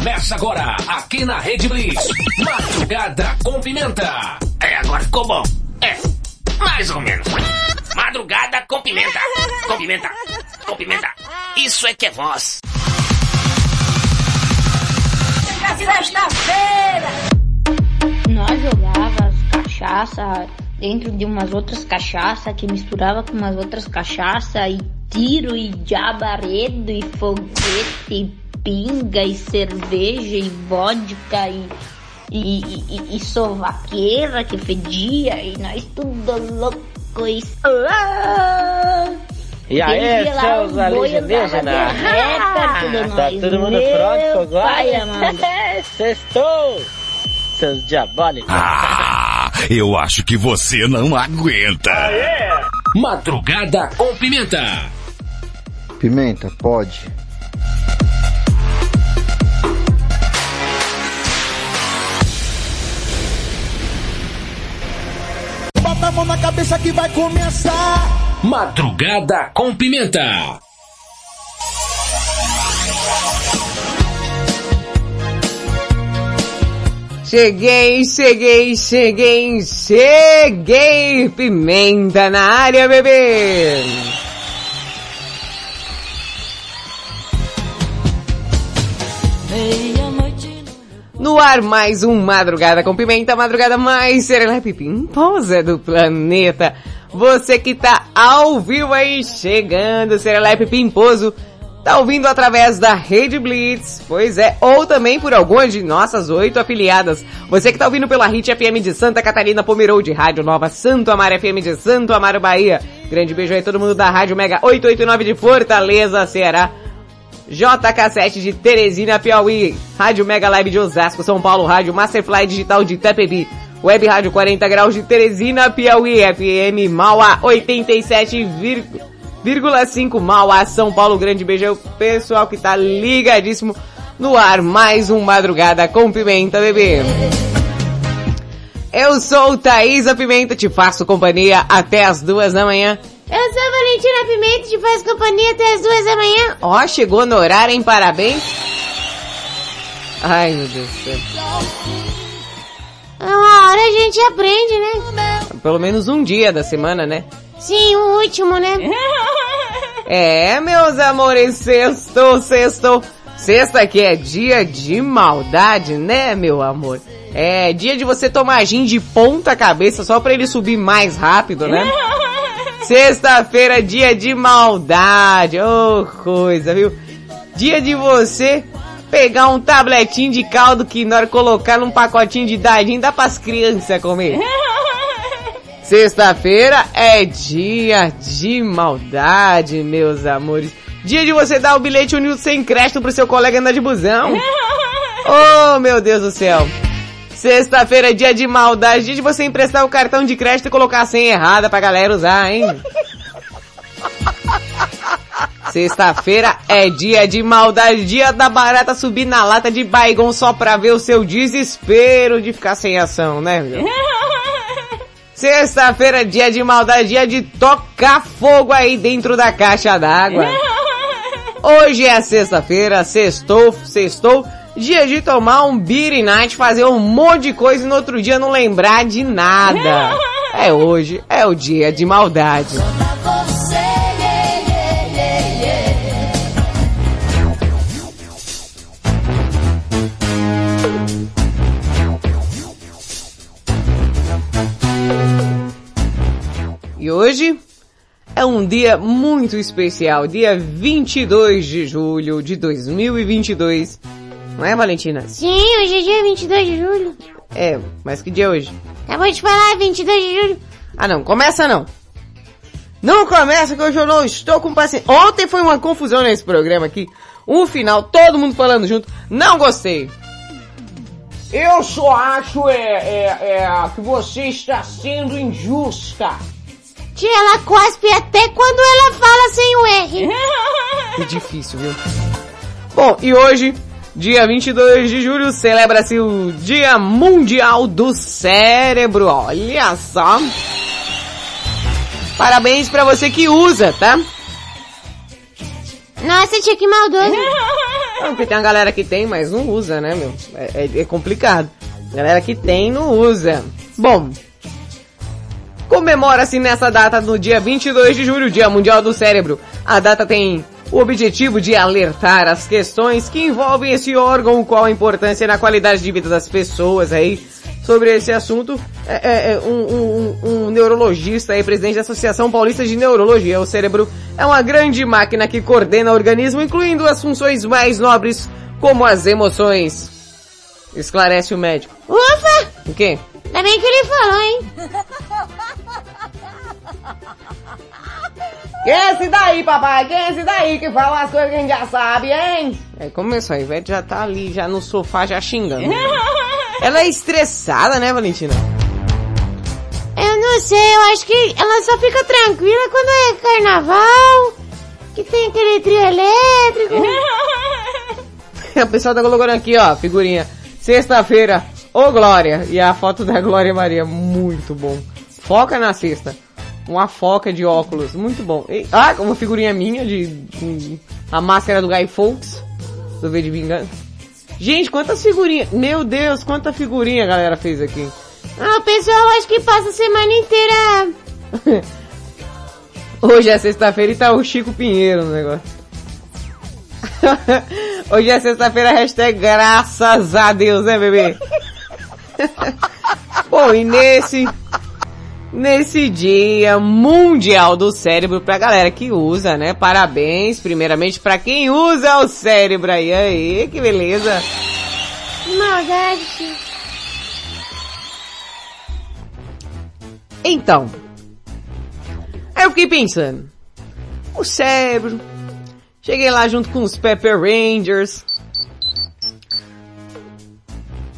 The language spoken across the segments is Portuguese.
Começa agora, aqui na Rede Blitz. Madrugada com pimenta. É, agora ficou bom. É, mais ou menos. Madrugada com pimenta. Com pimenta. Com pimenta. Isso é que é voz. Sexta-feira! Nós jogávamos cachaça dentro de umas outras cachaça que misturava com umas outras cachaça e tiro e jabaredo e foguete pinga e cerveja e vodka e e, e, e sovaqueira que fedia e nós tudo louco e... Ah! E aí, seus alienígenas? tudo Tá todo mundo Meu pronto pai agora? amado. Sextou! Seus diabólicos. Ah, eu acho que você não aguenta. Madrugada com pimenta. Pimenta, pode. Bota a mão na cabeça que vai começar. Madrugada com pimenta. Cheguei, cheguei, cheguei, cheguei! Pimenta na área, bebê! No ar, mais um Madrugada com Pimenta, madrugada mais serelepe pimposa do planeta. Você que tá ao vivo aí, chegando, serelepe pimposo, tá ouvindo através da Rede Blitz, pois é, ou também por algumas de nossas oito afiliadas. Você que tá ouvindo pela Hit FM de Santa Catarina, Pomerode, Rádio Nova Santo Amaro FM de Santo Amaro, Bahia. Grande beijo aí todo mundo da Rádio Mega 889 de Fortaleza, Ceará. JK7 de Teresina, Piauí, Rádio Mega Live de Osasco, São Paulo, Rádio Masterfly Digital de Itapebi, Web Rádio 40 Graus de Teresina, Piauí, FM Mauá 87,5 Mauá, São Paulo, grande beijo ao pessoal que tá ligadíssimo no ar, mais um Madrugada com Pimenta, bebê. Eu sou Thaisa Pimenta, te faço companhia até as duas da manhã. Eu sou a Valentina Pimenta, te faz companhia até as duas da manhã. Ó, chegou no horário, hein? Parabéns. Ai, meu Deus do céu. Uma hora a gente aprende, né? Pelo menos um dia da semana, né? Sim, o último, né? É, meus amores, sextou, sextou. Sexta que é dia de maldade, né, meu amor? É dia de você tomar gin de ponta cabeça só pra ele subir mais rápido, né? Sexta-feira, dia de maldade. Oh, coisa, viu? Dia de você pegar um tabletinho de caldo que na hora colocar num pacotinho de dadinho dá pras crianças comer. Sexta-feira é dia de maldade, meus amores. Dia de você dar o bilhete unido sem crédito pro seu colega andar de busão. Oh, meu Deus do céu. Sexta-feira é dia de maldade, dia de você emprestar o cartão de crédito e colocar a senha errada pra galera usar, hein? Sexta-feira é dia de maldade, dia da barata subir na lata de baigon só pra ver o seu desespero de ficar sem ação, né? Meu? Sexta-feira é dia de maldade, dia de tocar fogo aí dentro da caixa d'água. Hoje é sexta-feira, sextou, sextou, dia de tomar um beer night, fazer um monte de coisa e no outro dia não lembrar de nada. É hoje, é o dia de maldade. E hoje é um dia muito especial, dia 22 de julho de 2022. Não é, Valentina? Sim, hoje é dia 22 de julho. É, mas que dia é hoje? Acabou de falar, 22 de julho. Ah não, começa não. Não começa que hoje eu não estou com paciência. Ontem foi uma confusão nesse programa aqui. Um final, todo mundo falando junto. Não gostei. Eu só acho é, é, é, que você está sendo injusta. Tia, ela cospe até quando ela fala sem o R. Que difícil, viu? Bom, e hoje, dia 22 de julho, celebra-se o Dia Mundial do Cérebro. Olha só. Parabéns pra você que usa, tá? Nossa, tia, que maldoso. Não, porque tem uma galera que tem, mas não usa, né, meu? É, é, é complicado. Galera que tem, não usa. Bom, comemora-se nessa data, no dia 22 de julho, Dia Mundial do Cérebro. A data tem o objetivo de alertar as questões que envolvem esse órgão, qual a importância na qualidade de vida das pessoas aí. Sobre esse assunto, é, é, é um, um, um, neurologista e presidente da Associação Paulista de Neurologia. O cérebro é uma grande máquina que coordena o organismo, incluindo as funções mais nobres, como as emoções. Esclarece o médico. Ufa! O quê? Ainda bem que ele falou, hein? Quem é esse daí, papai? Quem é esse daí que fala as coisas que a gente já sabe, hein? É, começou, a Ivete já tá ali, já no sofá, já xingando. ela é estressada, né, Valentina? Eu não sei, eu acho que ela só fica tranquila quando é carnaval, que tem aquele trio elétrico. o pessoal tá colocando aqui, ó, figurinha. Sexta-feira, ô Glória. E a foto da Glória Maria, muito bom. Foca na sexta uma foca de óculos, muito bom. E, ah, uma figurinha minha de, de a máscara do Guy Fawkes, do V de Vingança. Gente, quantas figurinhas, meu Deus, quanta figurinha a galera fez aqui. Ah, pessoal acho que passa a semana inteira. Hoje é sexta-feira e tá o Chico Pinheiro no negócio. Hoje é sexta-feira, hashtag graças a Deus, né bebê? Bom, e nesse nesse dia mundial do cérebro pra galera que usa, né? Parabéns, primeiramente, pra quem usa o cérebro aí, aí, que beleza. Maldade. Então, aí eu fiquei pensando, o cérebro, cheguei lá junto com os Pepper Rangers,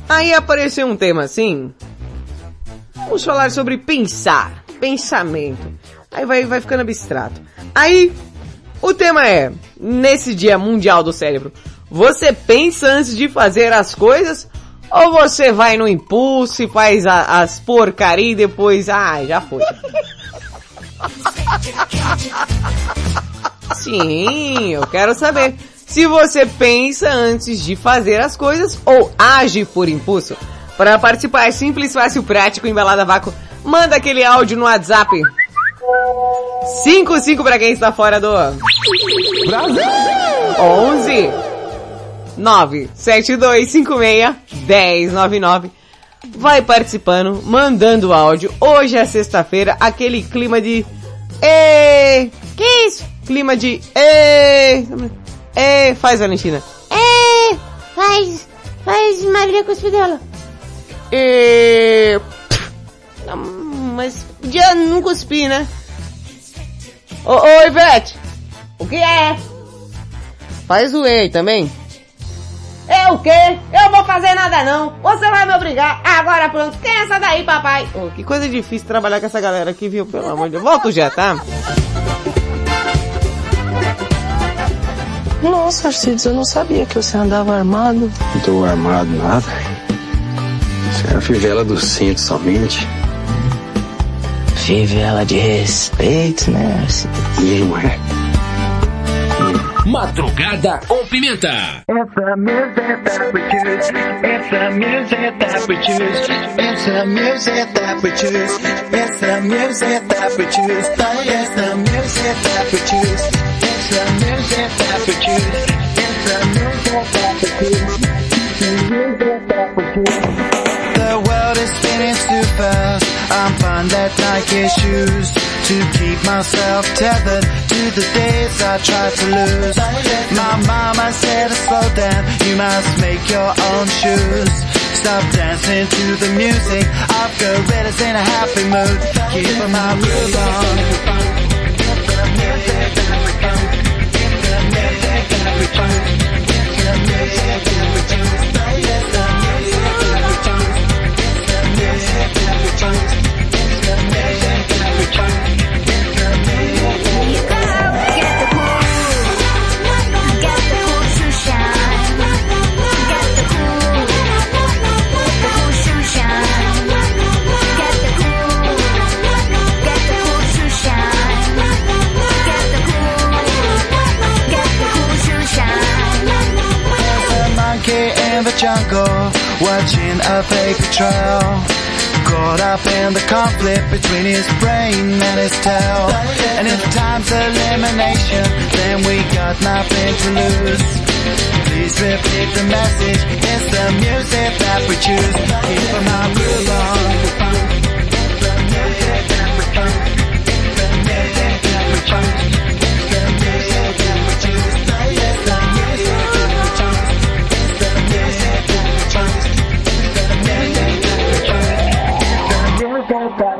aí apareceu um tema assim, Vamos falar sobre pensar, pensamento. Aí vai, vai ficando abstrato. Aí, o tema é, nesse dia mundial do cérebro, você pensa antes de fazer as coisas? Ou você vai no impulso e faz a, as porcaria e depois, ah, já foi. Sim, eu quero saber. Se você pensa antes de fazer as coisas ou age por impulso. Para participar é simples, fácil, prático, embalada a vácuo. Manda aquele áudio no WhatsApp. 55 para quem está fora do Brasil. 11 97256 1099. Vai participando, mandando áudio. Hoje é sexta-feira, aquele clima de e Que isso? Clima de e e faz Valentina. E faz faz Maria Cuspidela. E... Mas podia não cuspir, né? Ô, ô Ivete! O que é? Faz o E também. É o quê? Eu vou fazer nada não. Você vai me obrigar. Agora pronto. Quem é essa daí, papai? Oh, que coisa difícil trabalhar com essa galera aqui, viu? Pelo amor de Deus. Volta já, tá? Nossa, Arcides, eu não sabia que você andava armado. Não tô armado nada. Se é a fivela do cinto somente. Fivela de respeito, né? Não é. Madrugada com Pimenta. Essa mesa é tapetinhos, essa mesa é tapetinhos, essa mesa é tapetinhos, essa mesa é tapetinhos, tá essa mesa é tapetinhos, essa mesa é tapetinhos, essa mesa é tapetinhos, essa mesa é tapetinhos. That Nike shoes to keep myself tethered to the days I tried to lose. My mama said to slow down, you must make your own shoes. Stop dancing to the music. Got gorillas in a happy mood. Keep my groove on. have Imagine a paper trail Caught up in the conflict between his brain and his tail. And if time's elimination Then we got nothing to lose. Please repeat the message. It's the music that we choose. Keep my groove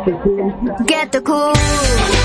Get the cool.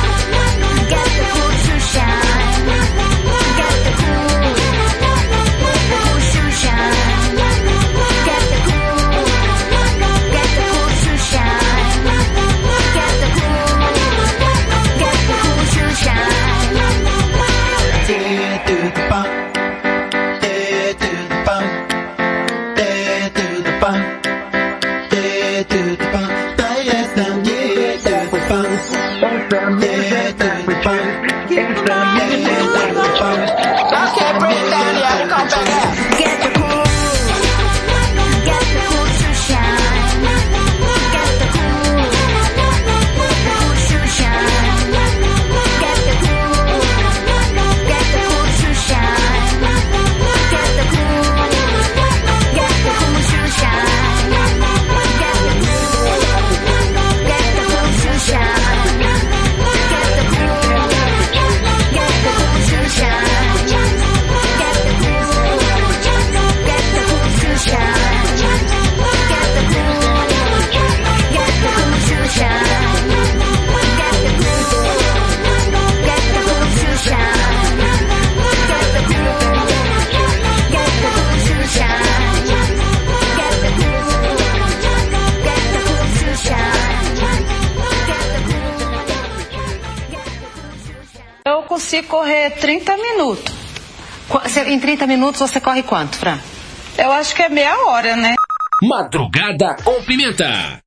É 30 minutos. Em 30 minutos você corre quanto, Fran? Eu acho que é meia hora, né? Madrugada com pimenta.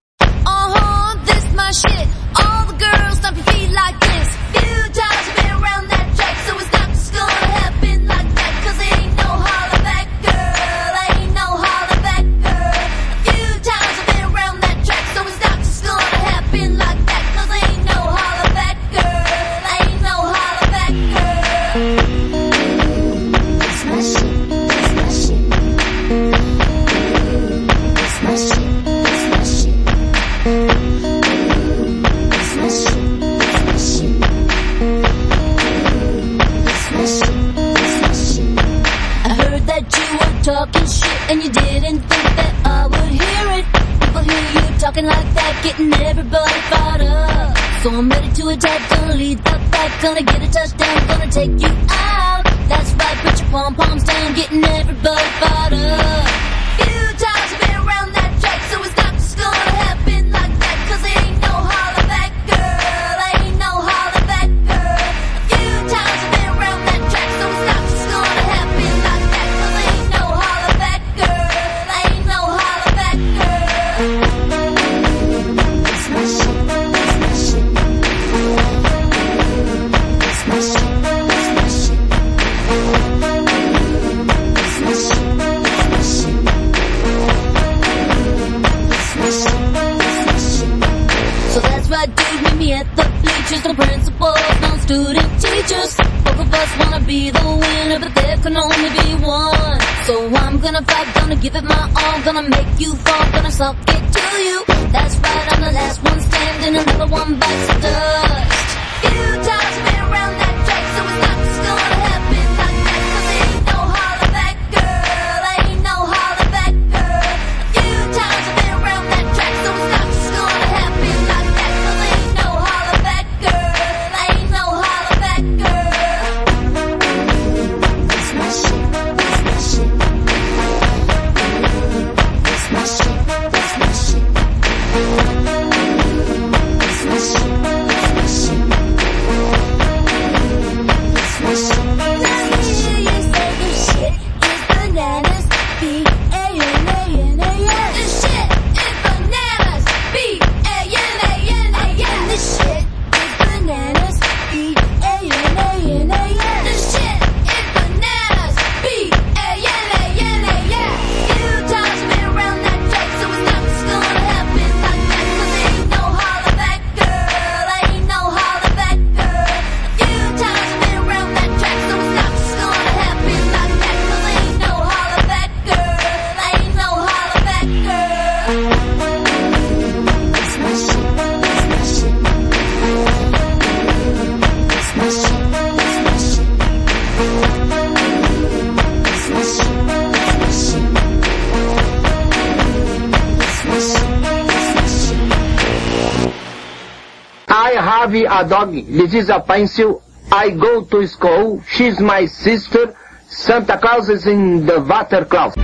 A dog. This is a pencil. I go to school. She's my sister. Santa Claus is in the water closet.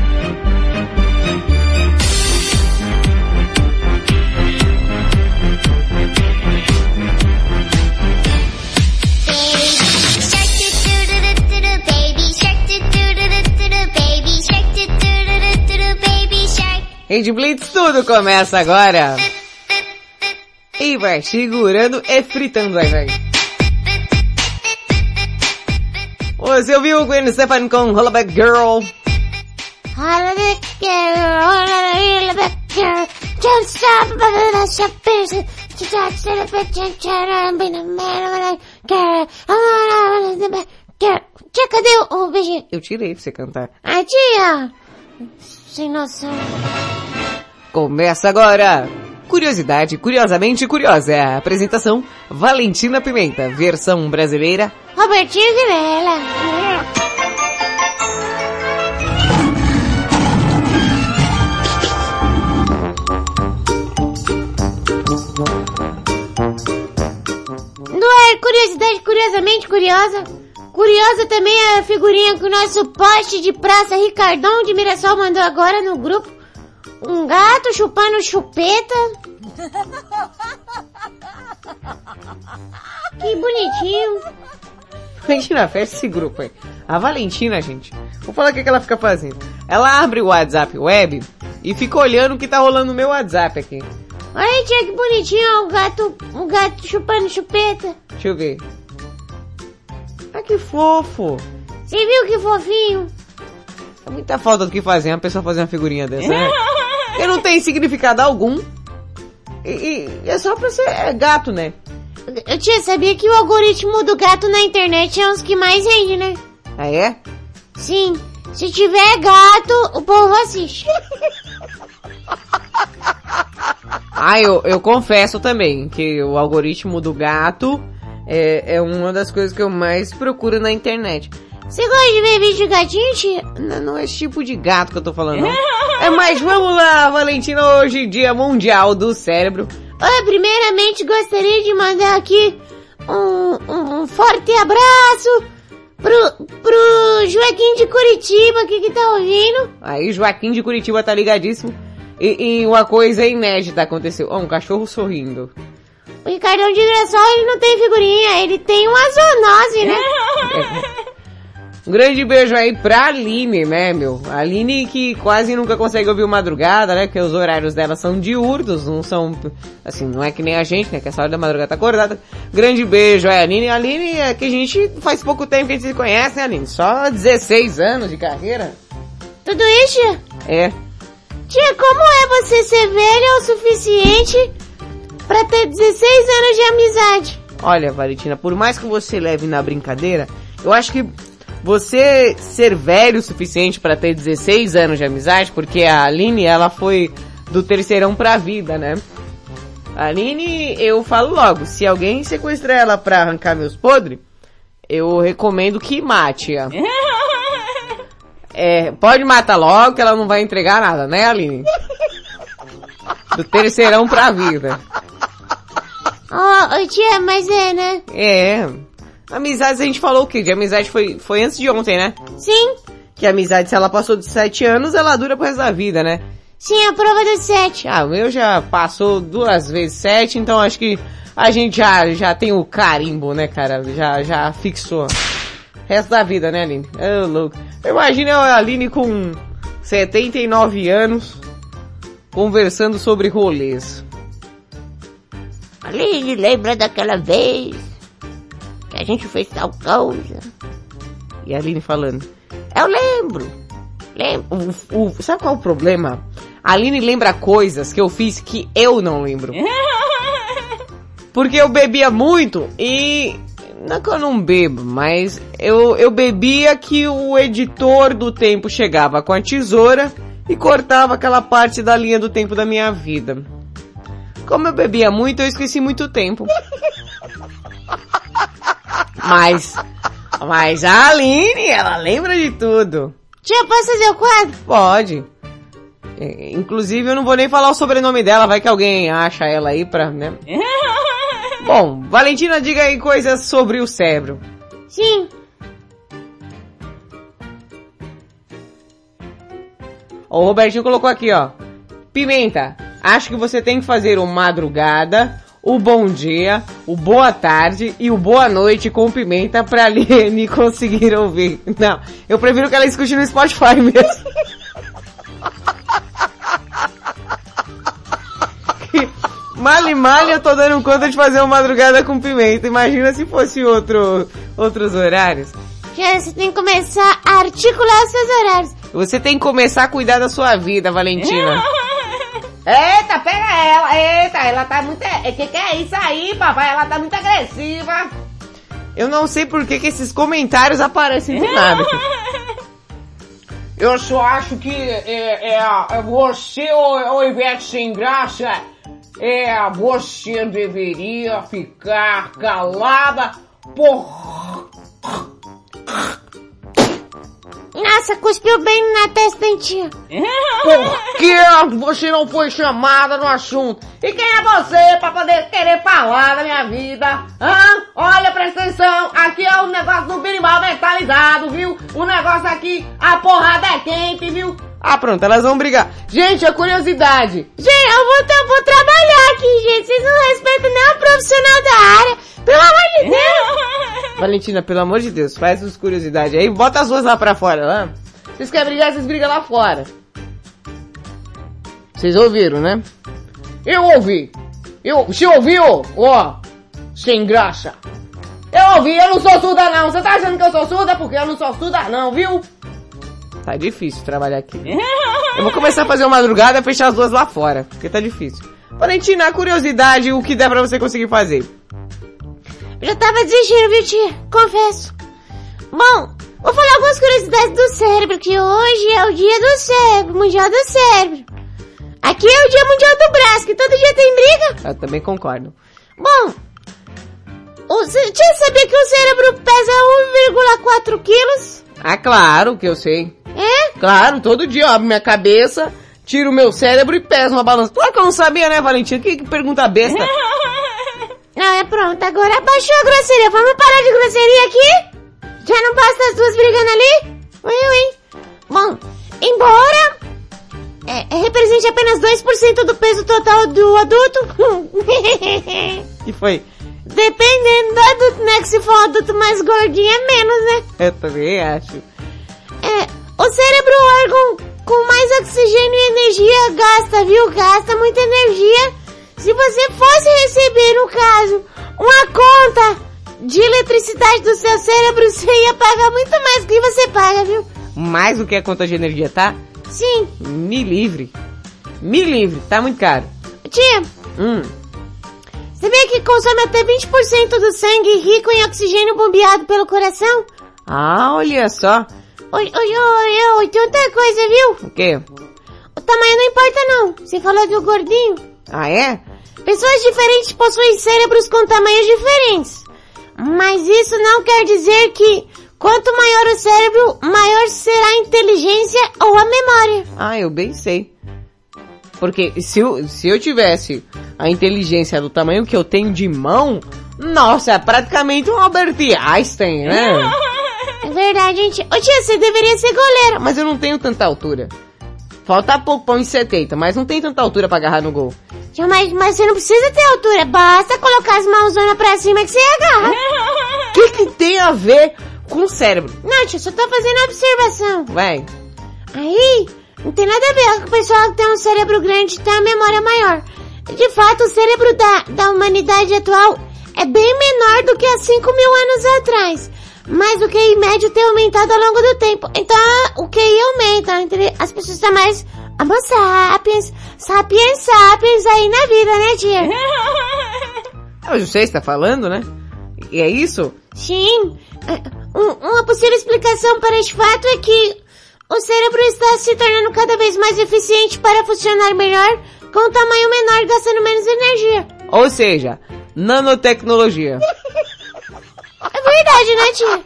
Rede Blitz, tudo começa agora. Vai segurando e fritando aí, vai. Você ouviu o Gwen Stefani com Hollaback Girl? Hollaback girl, hollaback girl, don't stop, but that's your business. To touch to the bitch and chat and be the man of the girl. I wanna be the girl. Tia, cadê o, o beijinho? Eu tirei pra você cantar. Ai, tia! Sem noção. Começa agora! Curiosidade, curiosamente curiosa, é a apresentação Valentina Pimenta, versão brasileira. Robertinho Vilela. No ar, curiosidade curiosamente curiosa. Curiosa também é a figurinha que o nosso poste de praça Ricardão de Mirassol mandou agora no grupo. Um gato chupando chupeta. Que bonitinho. Valentina, fecha esse grupo aí. A Valentina, gente, vou falar o que, que ela fica fazendo. Ela abre o WhatsApp web e fica olhando o que tá rolando no meu WhatsApp aqui. Olha, tia, que bonitinho o gato, o gato chupando chupeta. Deixa eu ver. Ah, que fofo. Você viu que fofinho? É muita falta do que fazer uma pessoa fazer uma figurinha dessa, né? E não tem significado algum. E, e- e é só pra ser é gato, né? Eu tinha sabia que o algoritmo do gato na internet é os que mais rende, né? Ah, é? Sim. Se tiver gato, o povo assiste. Ah, eu, eu confesso também que o algoritmo do gato é, é uma das coisas que eu mais procuro na internet. Você gosta de ver vídeo de gatinho, tia? Não, não é esse tipo de gato que eu tô falando, não. É, mas vamos lá, Valentina, hoje dia mundial do cérebro. Olha, primeiramente gostaria de mandar aqui um, um, um forte abraço pro, pro Joaquim de Curitiba aqui que tá ouvindo. Aí Joaquim de Curitiba tá ligadíssimo. E, e uma coisa inédita aconteceu. Ó, um cachorro sorrindo. O Ricardão de Graçol, ele não tem figurinha, ele tem uma zoonose, né? Um grande beijo aí pra Aline, né, meu? A Aline que quase nunca consegue ouvir madrugada, né? Porque os horários dela são diurnos, não são, assim, não é que nem a gente, né? Que essa hora da madrugada tá acordada. Grande beijo aí, Aline. Aline é que a gente faz pouco tempo que a gente se conhece, né, Aline? Só 16 anos de carreira. Tudo isso? É. Tia, como é você ser velha o suficiente pra ter 16 anos de amizade? Olha, Valentina, por mais que você leve na brincadeira, eu acho que você ser velho o suficiente pra ter 16 anos de amizade, porque a Aline, ela foi do terceirão pra vida, né? A Aline, eu falo logo, se alguém sequestrar ela pra arrancar meus podres, eu recomendo que mate-a. É, pode matar logo que ela não vai entregar nada, né, Aline? Do terceirão pra vida. Ó, oh, tia, mas é, né? É. Amizades a gente falou o quê? De amizade foi, foi antes de ontem, né? Sim. Que a amizade, se ela passou de 7 anos, ela dura pro resto da vida, né? Sim, a prova dos sete. Ah, o meu já passou duas vezes sete, então acho que a gente já, já tem o carimbo, né, cara? Já, já fixou. Resto da vida, né, Aline? Ô, louco. Imagina a Aline com 79 anos, conversando sobre rolês. Aline, lembra daquela vez que a gente fez tal coisa? E a Aline falando, Eu lembro. Lembro. o, o, sabe qual é o problema? A Aline lembra coisas que eu fiz que eu não lembro. Porque eu bebia muito e... Não é que eu não bebo, mas eu, eu bebia que o editor do tempo chegava com a tesoura e cortava aquela parte da linha do tempo da minha vida. Como eu bebia muito, eu esqueci muito tempo. Mas, mas a Aline, ela lembra de tudo. Tia, posso fazer o quadro? Pode. É, Inclusive, eu não vou nem falar o sobrenome dela, vai que alguém acha ela aí pra, né? Bom, Valentina, diga aí coisas sobre o cérebro. Sim. O Robertinho colocou aqui, ó. Pimenta, acho que você tem que fazer o madrugada, o bom dia, o boa tarde e o boa noite com pimenta pra Liane conseguir ouvir. Não, eu prefiro que ela escute no Spotify mesmo. Male male eu tô dando conta de fazer uma madrugada com pimenta. Imagina se fosse outro, outros horários. Você tem que começar a articular os seus horários. Você tem que começar a cuidar da sua vida, Valentina. Eita, pega ela. Eita, ela tá muito... O que, que é isso aí, papai? Ela tá muito agressiva. Eu não sei por que, que esses comentários aparecem do nada. Eu só acho que é, é, você, ô, ô Ivete sem graça, é, você deveria ficar calada por... Nossa, cuspiu bem na testa tia. Por que você não foi chamada no assunto? E quem é você pra poder querer falar da minha vida? Hã? Olha, presta atenção, aqui é o negócio do birimbau mentalizado, viu? O negócio aqui, a porrada é quente, viu? Ah, pronto, elas vão brigar. Gente, a curiosidade. Gente, eu vou, eu vou trabalhar aqui, gente. Vocês não respeitam nem o profissional da área. Pelo amor de Deus. Valentina, pelo amor de Deus, faz as curiosidades aí. Bota as duas lá pra fora, lá. Vocês querem brigar, vocês brigam lá fora. Vocês ouviram, né? Eu ouvi. Eu, você ouviu? Ó, sem graça. Eu ouvi, eu não sou surda não. Você tá achando que eu sou surda? Porque eu não sou surda não, viu? Tá difícil trabalhar aqui. Eu vou começar a fazer uma madrugada e fechar as duas lá fora, porque tá difícil. Valentina, curiosidade, o que der pra você conseguir fazer? Eu já tava desistindo, viu, tia? Confesso. Bom, vou falar algumas curiosidades do cérebro, que hoje é o dia do cérebro, mundial do cérebro. Aqui é o dia mundial do braço, que todo dia tem briga. Eu também concordo. Bom, você já sabia que o cérebro pesa 1,4 quilos? Ah, claro que eu sei. Claro, todo dia eu abro minha cabeça, tiro o meu cérebro e peso uma balança. Claro que eu não sabia, né, Valentina? Que, que pergunta besta. Não, é pronto, agora abaixou a grosseria. Vamos parar de grosseria aqui? Já não basta as duas brigando ali? Ui, ui. Bom, embora é, represente apenas 2% do peso total do adulto. E foi? Dependendo do adulto, né? Que se for um adulto mais gordinho é menos, né? Eu também acho. É, o cérebro é órgão com mais oxigênio e energia gasta, viu? Gasta muita energia. Se você fosse receber, no caso, uma conta de eletricidade do seu cérebro, você ia pagar muito mais do que você paga, viu? Mais do que a conta de energia, tá? Sim. Me livre. Me livre, tá muito caro. Tia, Hum. sabia que consome até 20% do sangue rico em oxigênio bombeado pelo coração? Ah, olha só. Oi, oi, oi, oi, tem outra coisa, viu? O quê? O tamanho não importa não. Você falou do gordinho. Ah, é? Pessoas diferentes possuem cérebros com tamanhos diferentes. Mas isso não quer dizer que quanto maior o cérebro, maior será a inteligência ou a memória. Ah, eu bem sei. Porque se eu, se eu tivesse a inteligência do tamanho que eu tenho de mão, nossa, é praticamente um Albert Einstein, né? É verdade, gente. Ô tia, você deveria ser goleiro. Mas eu não tenho tanta altura. Falta pouco pra 1,70, mas não tem tanta altura pra agarrar no gol. Tia, mas, mas você não precisa ter altura. Basta colocar as mãozonas pra cima que você agarra. O que que tem a ver com o cérebro? Não, tia, só tô fazendo observação. Vai. Aí, não tem nada a ver com o pessoal que tem um cérebro grande e tem uma memória maior. De fato, o cérebro da, da humanidade atual é bem menor do que há 5 mil anos atrás. Mas o QI médio tem aumentado ao longo do tempo. Então, o QI aumenta, entendeu? As pessoas estão mais homo sapiens, sapiens sapiens aí na vida, né, tia? Ah, Mas você está falando, né? E é isso? Sim. É, um- uma possível explicação para este fato é que o cérebro está se tornando cada vez mais eficiente para funcionar melhor, com um tamanho menor gastando menos energia. Ou seja, nanotecnologia. É verdade, né, tia?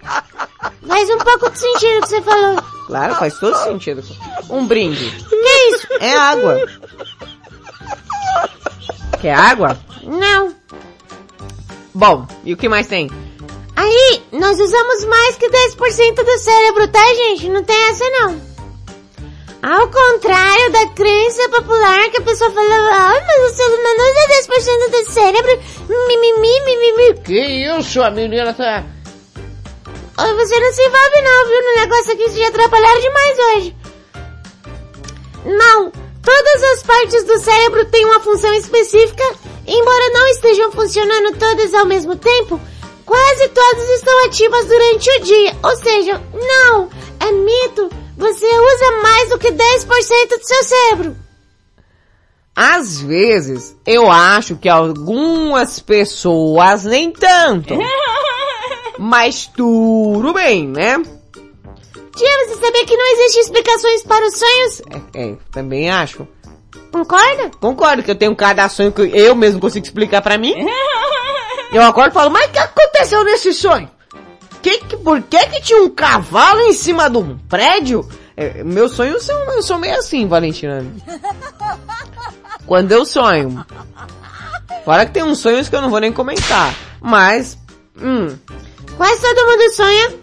Faz um pouco de sentido o que você falou. Claro, faz todo sentido. Um brinde. Que isso? É água. Quer água? Não. Bom, e o que mais tem? Aí, nós usamos mais que 10% do cérebro, tá, gente? Não tem essa, não. Ao contrário da crença popular que a pessoa falava, ai, mas o ser humano usa 10% do cérebro, mimimi, mimimi. Que isso, a menina tá... Ai, você não se envolve não, viu, no negócio aqui, já atrapalharam demais hoje. Não, todas as partes do cérebro têm uma função específica, embora não estejam funcionando todas ao mesmo tempo, quase todas estão ativas durante o dia. Ou seja, não, é mito, você usa mais do que 10% do seu cérebro. Às vezes, eu acho que algumas pessoas nem tanto. Mas tudo bem, né? Tia, você sabia que não existe explicações para os sonhos? É, é, também acho. Concorda? Concordo que eu tenho cada sonho que eu mesmo consigo explicar pra mim. Eu acordo e falo, mas o que aconteceu nesse sonho? Que, que, por que que tinha um cavalo em cima de um prédio? É, meus sonhos são, eu sou meio assim, Valentina. Quando eu sonho. Fora que tem uns sonhos que eu não vou nem comentar. Mas, hum, Quase todo mundo sonha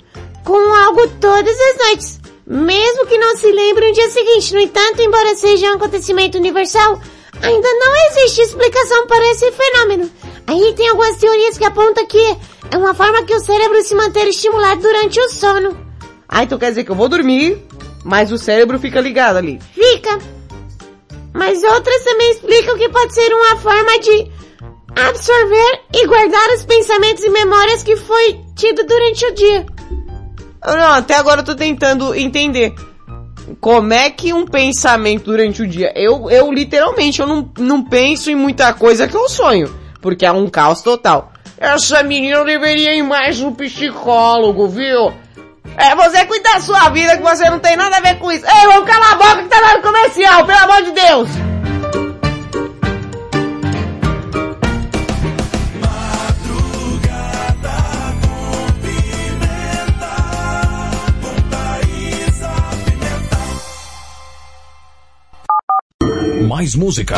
com algo todas as noites, mesmo que não se lembre no dia seguinte. No entanto, embora seja um acontecimento universal, ainda não existe explicação para esse fenômeno. Aí tem algumas teorias que apontam que é uma forma que o cérebro se manter estimulado durante o sono. ah, então quer dizer que eu vou dormir, mas o cérebro fica ligado ali. Fica. Mas outras também explicam que pode ser uma forma de absorver e guardar os pensamentos e memórias que foi tido durante o dia. Eu Não, até agora eu tô tentando entender. Como é que um pensamento durante o dia? Eu, eu literalmente, eu não, não penso em muita coisa que eu sonho. Porque é um caos total. Essa menina deveria ir mais no psicólogo, viu? É, você cuida da sua vida que você não tem nada a ver com isso. Ei, vamos calar a boca que tá na hora comercial, pelo amor de Deus! Mais música.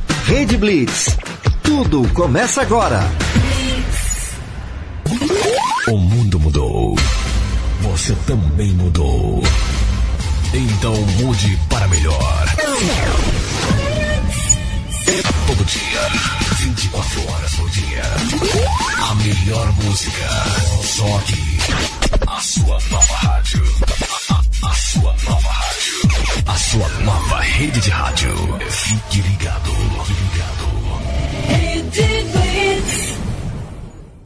Rede Blitz. Tudo começa agora. O mundo mudou. Você também mudou. Então mude para melhor. Todo dia, 24 horas por dia. A melhor música. Só aqui. A sua nova rádio. A, sua nova rádio. A sua nova rede de rádio. Fique ligado. Fique ligado.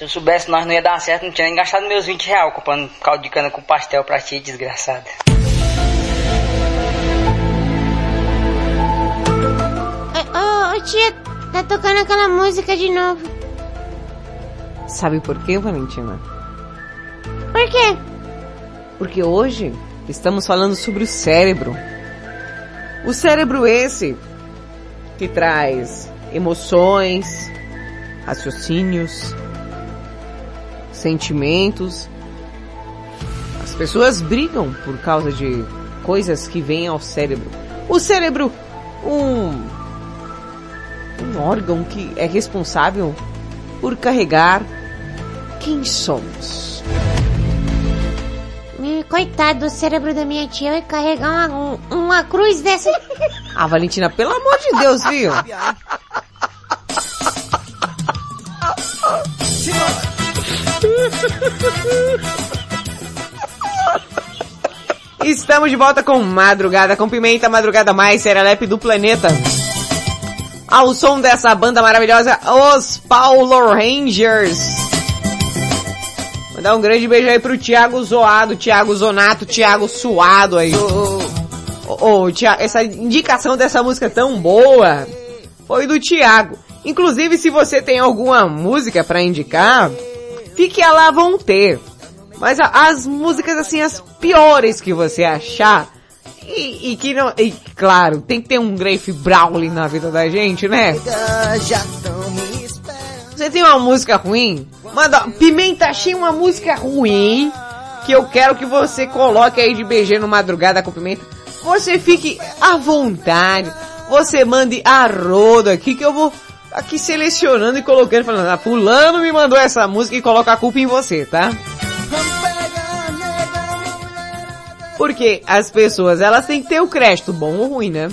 Se eu soubesse nós não ia dar certo, não tinha nem gastado meus 20 reais comprando caldo de cana com pastel pra ti, desgraçada. Ô, ô, tia, tá tocando aquela música de novo. Sabe por quê, Valentina? Por quê? Porque hoje estamos falando sobre o cérebro. O cérebro esse que traz emoções, raciocínios, sentimentos. As pessoas brigam por causa de coisas que vêm ao cérebro. O cérebro, um, um órgão que é responsável por carregar quem somos. Coitado do cérebro da minha tia, vai carregar uma, um- uma cruz dessa. Ah, Valentina, pelo amor de Deus, viu? Estamos de volta com Madrugada com Pimenta, Madrugada mais serelepe do planeta. Ao som dessa banda maravilhosa, os Paulo Rangers. Mandar um grande beijo aí pro Thiago Zoado, Thiago Zonato, Thiago Suado aí. Ô, Thiago, essa indicação dessa música tão boa foi do Thiago. Inclusive, se você tem alguma música pra indicar, fique lá vão ter. Mas as músicas assim, as piores que você achar, e, e que não, e claro, tem que ter um Grafe Brawley na vida da gente, né? Você tem uma música ruim? Manda, Pimenta, achei uma música ruim que eu quero que você coloque aí de BG no Madrugada com Pimenta. Você fique à vontade. Você mande a rodo aqui que eu vou aqui selecionando e colocando, falando, ah, fulano me mandou essa música e coloca a culpa em você, tá? Porque as pessoas, elas têm que ter o crédito, bom ou ruim, né?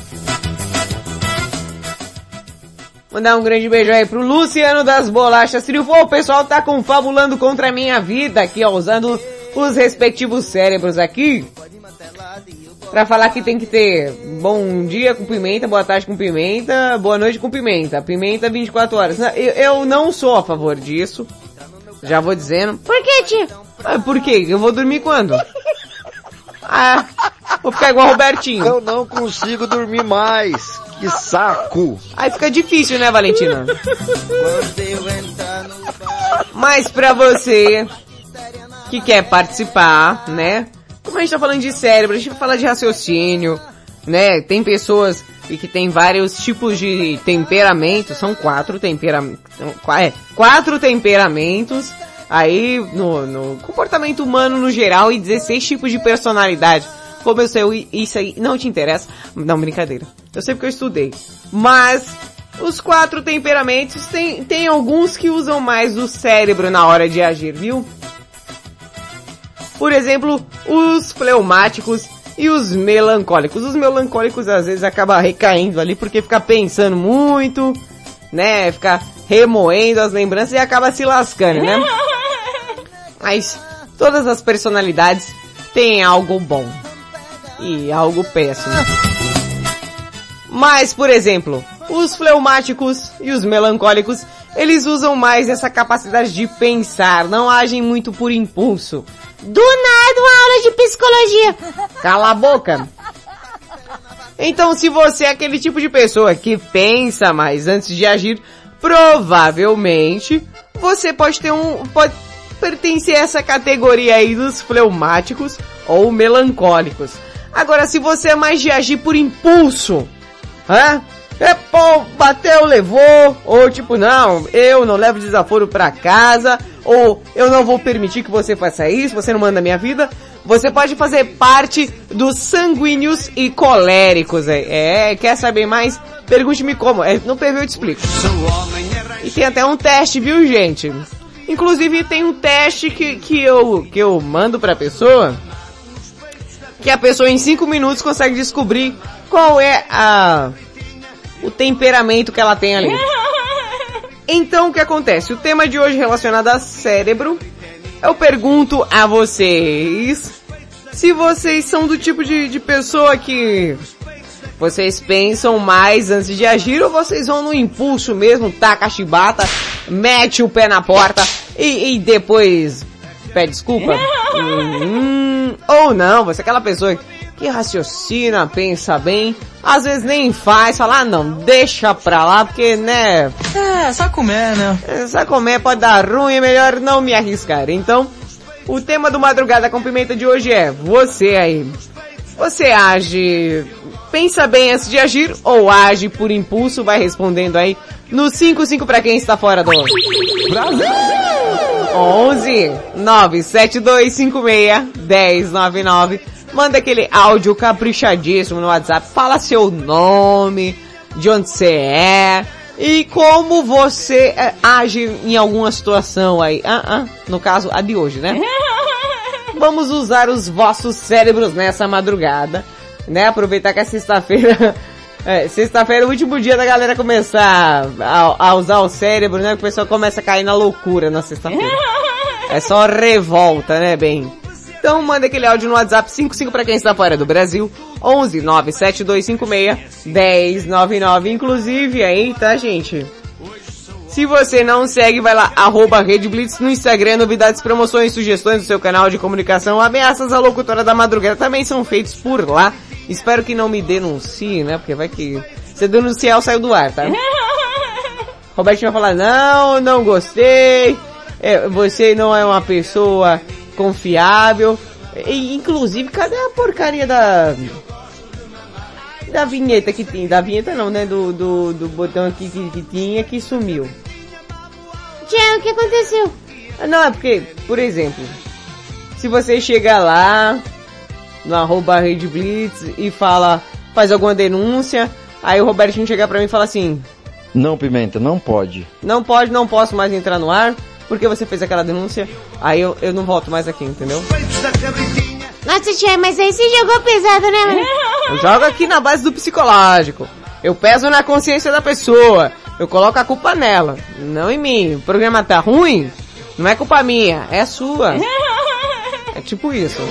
Mandar um grande beijo aí pro Luciano das Bolachas Triunfo. O pessoal tá confabulando contra a minha vida aqui, ó, usando os respectivos cérebros aqui. Pra falar que tem que ter bom dia com pimenta, boa tarde com pimenta, boa noite com pimenta. Pimenta 24 horas. Eu, eu não sou a favor disso. Já vou dizendo. Por que, tio? Ah, por quê? Eu vou dormir quando? Ah, vou ficar igual o Robertinho. Eu não consigo dormir mais. Que saco. Aí fica difícil, né, Valentina? Mas pra você que quer participar, né? Como a gente tá falando de cérebro, a gente vai falar de raciocínio, né? Tem pessoas que tem vários tipos de temperamentos, são quatro temperamentos, é, quatro temperamentos aí no, no comportamento humano no geral e 16 tipos de personalidade. Como eu sei, isso aí não te interessa. Não, brincadeira. Eu sei porque eu estudei. Mas, os quatro temperamentos tem, tem alguns que usam mais o cérebro na hora de agir, viu? Por exemplo, os fleumáticos e os melancólicos. Os melancólicos às vezes acabam recaindo ali porque fica pensando muito, né? Fica remoendo as lembranças e acaba se lascando, né? Mas todas as personalidades têm algo bom e algo péssimo. Mas, por exemplo, os fleumáticos e os melancólicos, eles usam mais essa capacidade de pensar, não agem muito por impulso. Do nada uma aula de psicologia. Cala a boca! Então, se você é aquele tipo de pessoa que pensa mais antes de agir, provavelmente você pode ter um, pode pertencer a essa categoria aí dos fleumáticos ou melancólicos. Agora, se você é mais de agir por impulso, hã? É pô, bateu, levou, ou tipo, não, eu não levo desaforo pra casa, ou eu não vou permitir que você faça isso, você não manda minha vida, você pode fazer parte dos sanguíneos e coléricos, é, é quer saber mais? Pergunte-me como, é, no PV eu te explico. E tem até um teste, viu gente? Inclusive tem um teste que, que eu, que eu mando pra pessoa, que a pessoa em 5 minutos consegue descobrir qual é a o temperamento que ela tem ali. Então o que acontece? O tema de hoje relacionado a cérebro, eu pergunto a vocês se vocês são do tipo de, de pessoa que vocês pensam mais antes de agir ou vocês vão no impulso mesmo, taca a chibata, mete o pé na porta e, e depois pede desculpa? Hum, ou não, você é aquela pessoa que raciocina, pensa bem, às vezes nem faz, fala, ah não, deixa pra lá, porque, né... É, só comer, né? É, só comer pode dar ruim, é melhor não me arriscar. Então, o tema do Madrugada com Pimenta de hoje é, você aí, Você age, pensa bem antes de agir ou age por impulso? Vai respondendo aí no 55 para quem está fora do Brasil. 11 97256 1099. Manda aquele áudio caprichadíssimo no WhatsApp. Fala seu nome, de onde você é e como você é, age em alguma situação aí. Ah, ah, no caso, a de hoje, né? Vamos usar os vossos cérebros nessa madrugada, né? Aproveitar que é sexta-feira. É, sexta-feira é o último dia da galera começar a, a usar o cérebro, né? O pessoal começa a cair na loucura na sexta-feira. É só revolta, né, bem? Então manda aquele áudio no WhatsApp 55 para quem está fora do Brasil, 11 97256 1099. Inclusive aí, tá gente? Se você não segue, vai lá, arroba Rede Blitz no Instagram, novidades, promoções, sugestões do seu canal de comunicação, ameaças à locutora da madrugada também são feitos por lá. Espero que não me denuncie, né? Porque vai que... Se denunciar, eu saio do ar, tá? Robertinho vai falar, não, não gostei, é, você não é uma pessoa confiável. E, inclusive, cadê a porcaria da... Da vinheta que tinha? Da vinheta não, né? Do, do, do botão aqui que, que tinha que sumiu. Tchau, o que aconteceu? Ah, Não, é porque, por exemplo, se você chega lá no arroba Rede Blitz e fala, faz alguma denúncia, aí o Robertinho chega pra mim e fala assim, Não, Pimenta, não pode. não pode, não posso mais entrar no ar, porque você fez aquela denúncia, aí eu, eu não volto mais aqui, entendeu? Nossa, tia, mas aí você jogou pesado, né, mano? Eu jogo aqui na base do psicológico. Eu peso na consciência da pessoa. Eu coloco a culpa nela, não em mim. O programa tá ruim, não é culpa minha, é sua. É tipo isso.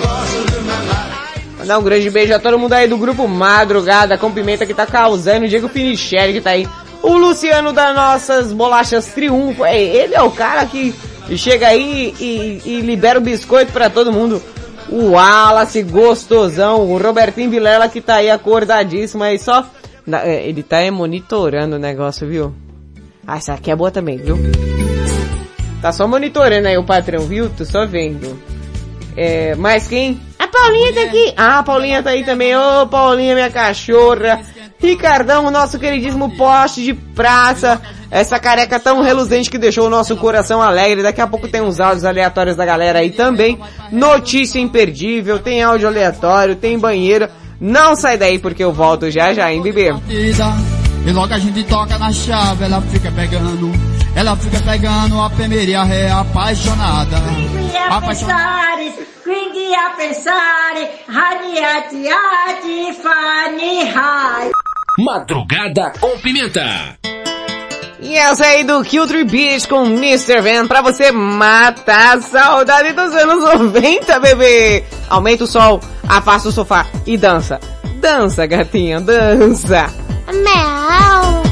Mandar um grande beijo a todo mundo aí do grupo Madrugada com Pimenta que tá causando, o Diego Finichelli que tá aí. O Luciano das nossas bolachas Triunfo, é, ele é o cara que chega aí e, e libera o biscoito pra todo mundo. O Wallace, gostosão, o Robertinho Vilela que tá aí acordadíssimo aí só... é, Ele tá aí monitorando o negócio, viu? Ah, essa aqui é boa também, viu? Tá só monitorando aí o patrão, viu? Tô só vendo. É, mas quem? A Paulinha tá aqui. Ah, a Paulinha tá aí também. Ô, Paulinha, minha cachorra. Ricardão, o nosso queridíssimo poste de praça. Essa careca tão reluzente que deixou o nosso coração alegre. Daqui a pouco tem uns áudios aleatórios da galera aí também. Notícia imperdível, tem áudio aleatório, tem banheiro. Não sai daí porque eu volto já já, hein, bebê? E logo a gente toca na chave, ela fica pegando. Ela fica pegando a primeira ré apaixonada. a pensare, quindi a pensare, radiati, ati, fani, rai. Madrugada com pimenta. E essa aí do Culture Beach com Mr. Van pra você matar a saudade dos anos 90, bebê! Aumenta o sol, afasta o sofá e dança. Dança, gatinha, dança! Meow.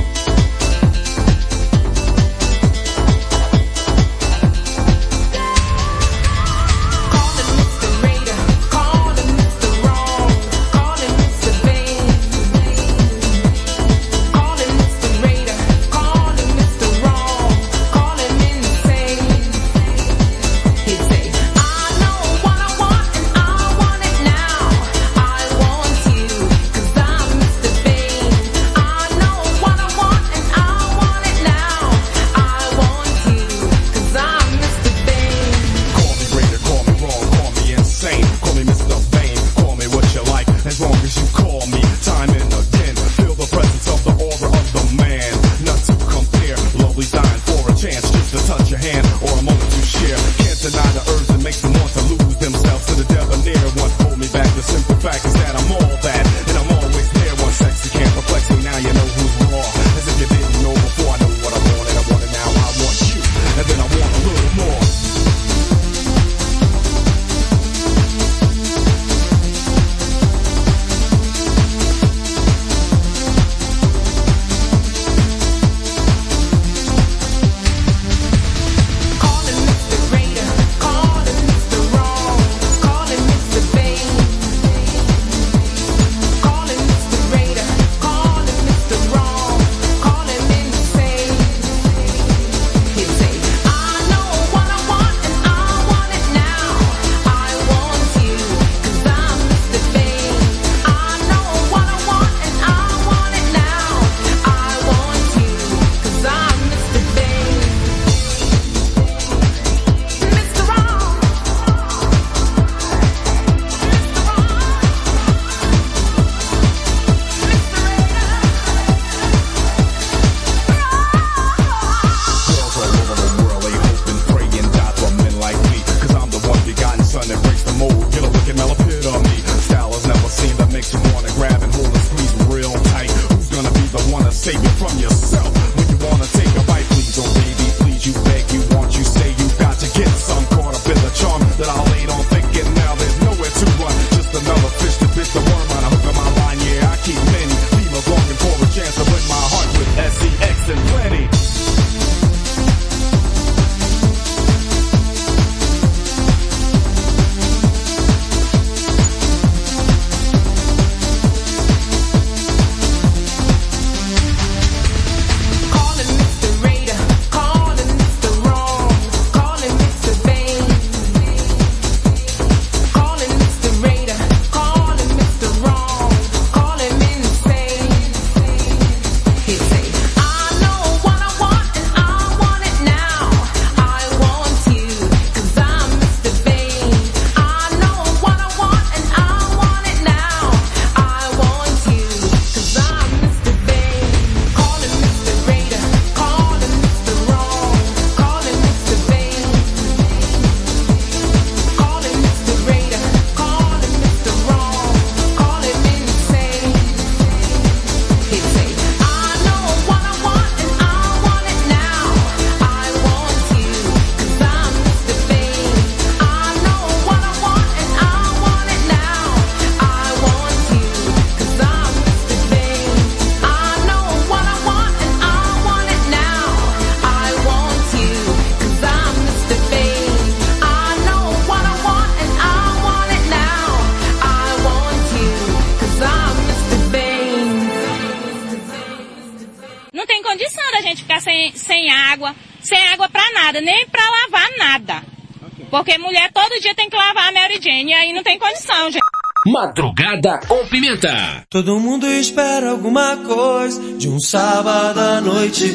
tem condição, gente. Madrugada com Pimenta. Todo mundo espera alguma coisa de um sábado à noite.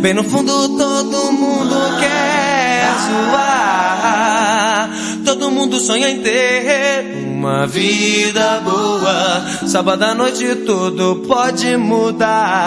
Bem no fundo todo mundo quer zoar. Todo mundo sonha em ter uma vida boa. Sábado à noite tudo pode mudar.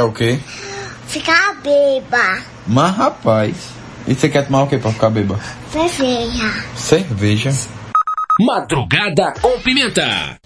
Ficar o quê? Ficar beba. Mas rapaz, e você quer tomar o quê pra ficar beba? Cerveja. Cerveja. Madrugada com pimenta.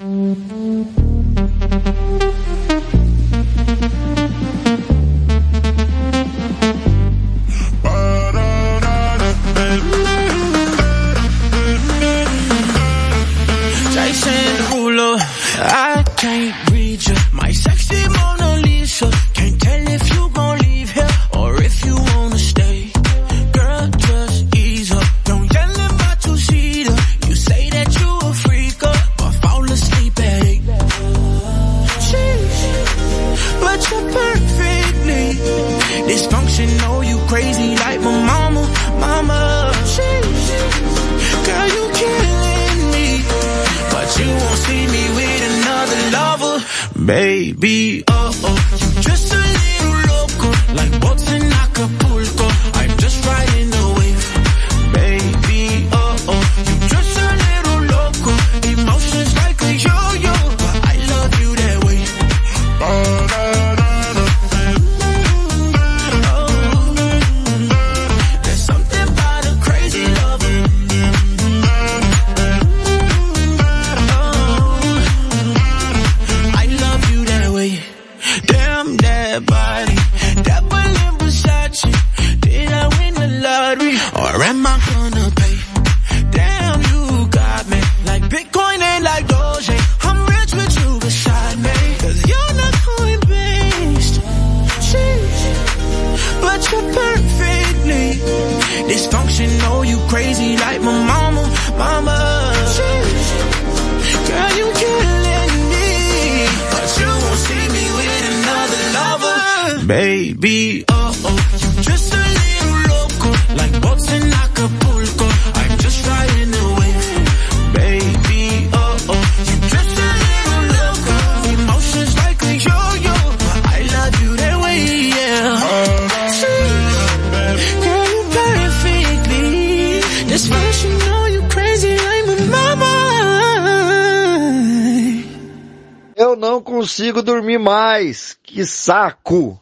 Que saco.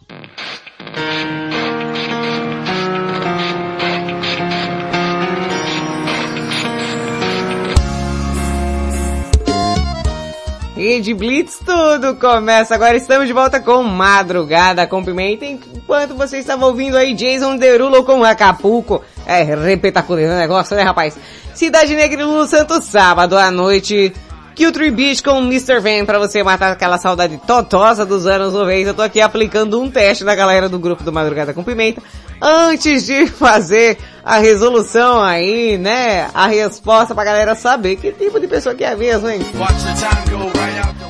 Rede Blitz, tudo começa agora. Estamos de volta com Madrugada com Pimenta. Enquanto você estava ouvindo aí Jason Derulo com Acapulco. É, repetacular o negócio, né, rapaz? Cidade Negra e Lulu Santo, sábado à noite. Kill Beach com Mr. Van pra você matar aquela saudade totosa dos anos 90. Eu tô aqui aplicando um teste na galera do grupo do Madrugada com Pimenta. Antes de fazer a resolução aí, né? A resposta pra galera saber que tipo de pessoa que é mesmo, hein?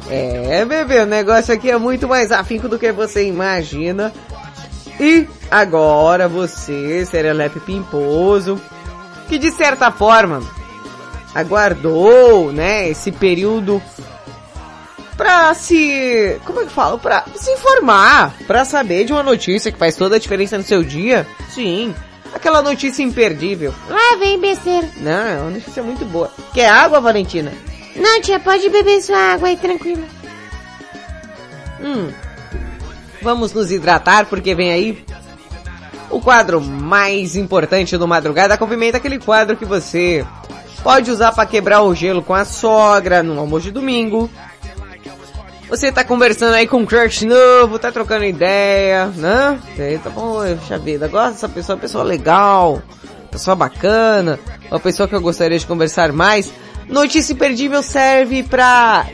É, bebê, o negócio aqui é muito mais afinco do que você imagina. E agora você, Serelepe Pimposo, que de certa forma aguardou, né, esse período pra se, como é que falo, pra se informar, pra saber de uma notícia que faz toda a diferença no seu dia. Sim, aquela notícia imperdível. Lá vem besteira. Não, é uma notícia muito boa. Quer água, Valentina? Não, tia, pode beber sua água aí, tranquila. Hum. Vamos nos hidratar porque vem aí o quadro mais importante do Madrugada com Pimenta, aquele quadro que você pode usar para quebrar o gelo com a sogra no almoço de domingo. Você tá conversando aí com um crush novo, tá trocando ideia, né? Tá bom, puxa vida, gosta dessa pessoa, pessoa legal, pessoa bacana, uma pessoa que eu gostaria de conversar mais. Notícia imperdível serve pra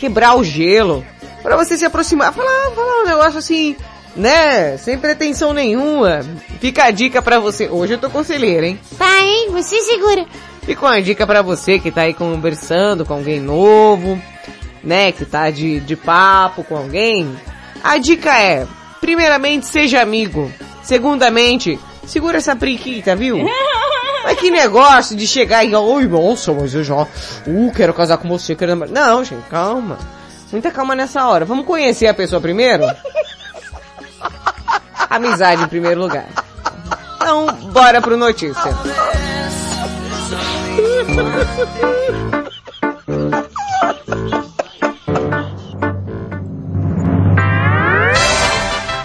quebrar o gelo, pra você se aproximar, falar, falar um negócio assim, né? Sem pretensão nenhuma. Fica a dica pra você. Hoje eu tô conselheiro, hein? Tá, hein? Você segura. Fica uma dica pra você que tá aí conversando com alguém novo, né? Que tá de, de papo com alguém. A dica é, primeiramente, seja amigo. Segundamente, segura essa priquita, viu? Mas que negócio de chegar e, oi, nossa, mas eu já, uh, quero casar com você, quero namorar." Não, gente, calma. Muita calma nessa hora. Vamos conhecer a pessoa primeiro? Amizade em primeiro lugar. Então, bora pro notícia.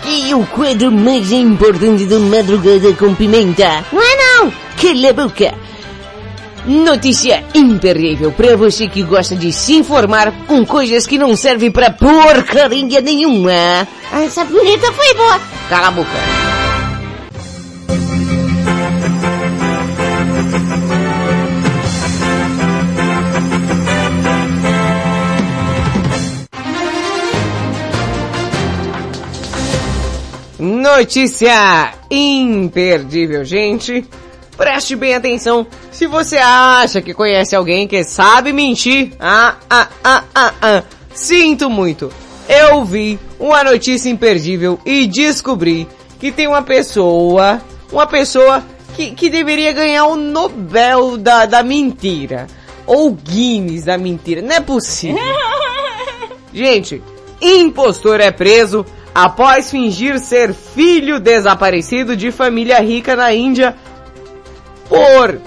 E o quadro mais importante do Madrugada com Pimenta. Não é não! Cala a boca! Notícia imperdível para você que gosta de se informar com coisas que não servem para porcaria nenhuma. Essa bonita foi boa. Cala a boca. Notícia imperdível, gente. Preste bem atenção. Se você acha que conhece alguém que sabe mentir, ah, ah, ah, ah, ah, sinto muito. Eu vi uma notícia imperdível e descobri que tem uma pessoa, uma pessoa que, que deveria ganhar o Nobel da, da mentira. Ou Guinness da mentira. Não é possível. Gente, impostor é preso após fingir ser filho desaparecido de família rica na Índia por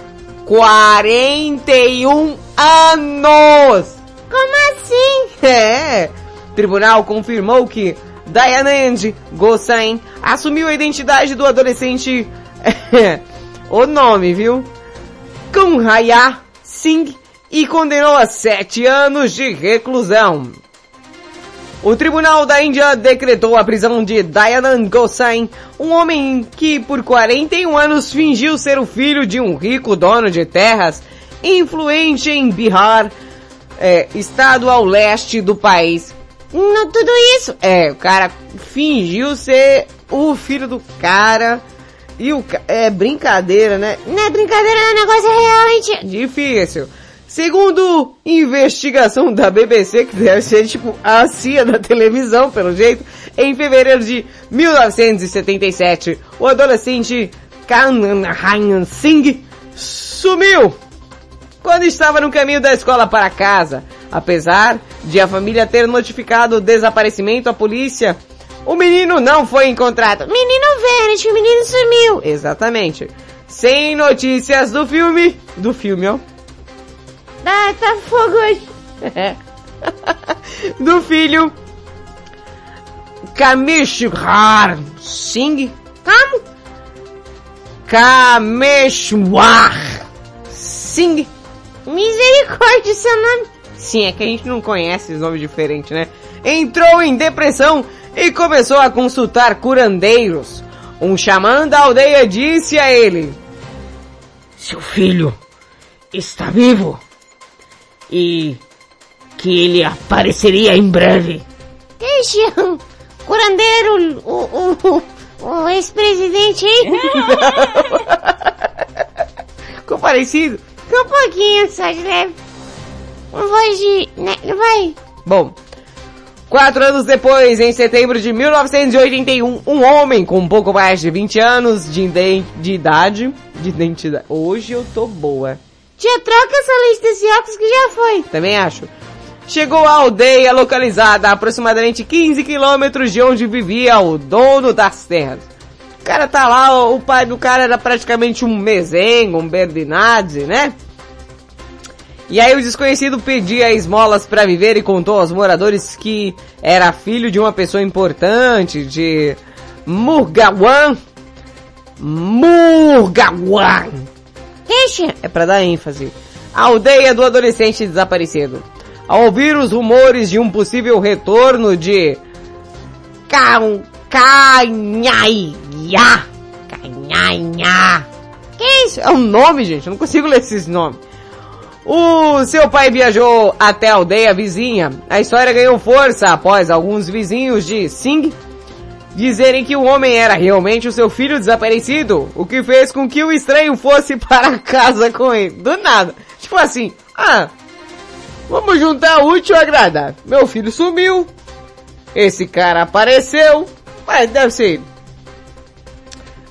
41 anos. Como assim? É. O tribunal confirmou que Dayanand Gosain assumiu a identidade do adolescente. o nome, viu? Kanhaya Singh e condenou a sete anos de reclusão. O Tribunal da Índia decretou a prisão de Dayanand Gosain, um homem que por 41 anos fingiu ser o filho de um rico dono de terras, influente em Bihar, é, estado ao leste do país. Não, tudo isso. É, o cara fingiu ser o filho do cara. E o ca- é brincadeira, né? Não é brincadeira, negócio é real, hein, tia? Difícil. Segundo investigação da BBC, que deve ser tipo a CIA da televisão, pelo jeito, em fevereiro de 1977, o adolescente Kanhan Singh sumiu quando estava no caminho da escola para casa. Apesar de a família ter notificado o desaparecimento à polícia, o menino não foi encontrado. Menino verde, o menino sumiu. Exatamente. Sem notícias do filme, do filme, ó. Ah, tá fogo hoje. do filho Kameshwar Singh. Como? Kameshwar Singh. Misericórdia, seu nome. Sim, é que a gente não conhece os nomes diferentes, né? Entrou em depressão e começou a consultar curandeiros. Um xamã da aldeia disse a ele: Seu filho está vivo e que ele apareceria em breve. Deixa o curandeiro, o, o, o, o ex-presidente aí. Ficou parecido? Ficou um pouquinho, só de leve. Uma voz de... Né, não vai? Bom, quatro anos depois, em setembro de 1981, um homem com um pouco mais de 20 anos de, de idade, de identidade. Hoje eu tô boa. Tia, troca essa lista desse óculos que já foi. Também acho. Chegou à aldeia localizada a aproximadamente 15 quilômetros de onde vivia o dono das terras. O cara tá lá, o pai do cara era praticamente um mezengo, um berdinazzi, né? E aí o desconhecido pedia esmolas para viver e contou aos moradores que era filho de uma pessoa importante, de Murgawan. Murgawan. É para dar ênfase. A aldeia do adolescente desaparecido. Ao ouvir os rumores de um possível retorno de Cão Canhaia. Canhaia. Que isso? É um nome, gente. Eu não consigo ler esses nomes. O seu pai viajou até a aldeia vizinha. A história ganhou força após alguns vizinhos de Singh dizerem que o homem era realmente o seu filho desaparecido, o que fez com que o estranho fosse para casa com ele. Do nada. Tipo assim, ah, vamos juntar o útil ao agradável. Meu filho sumiu, esse cara apareceu, mas deve ser.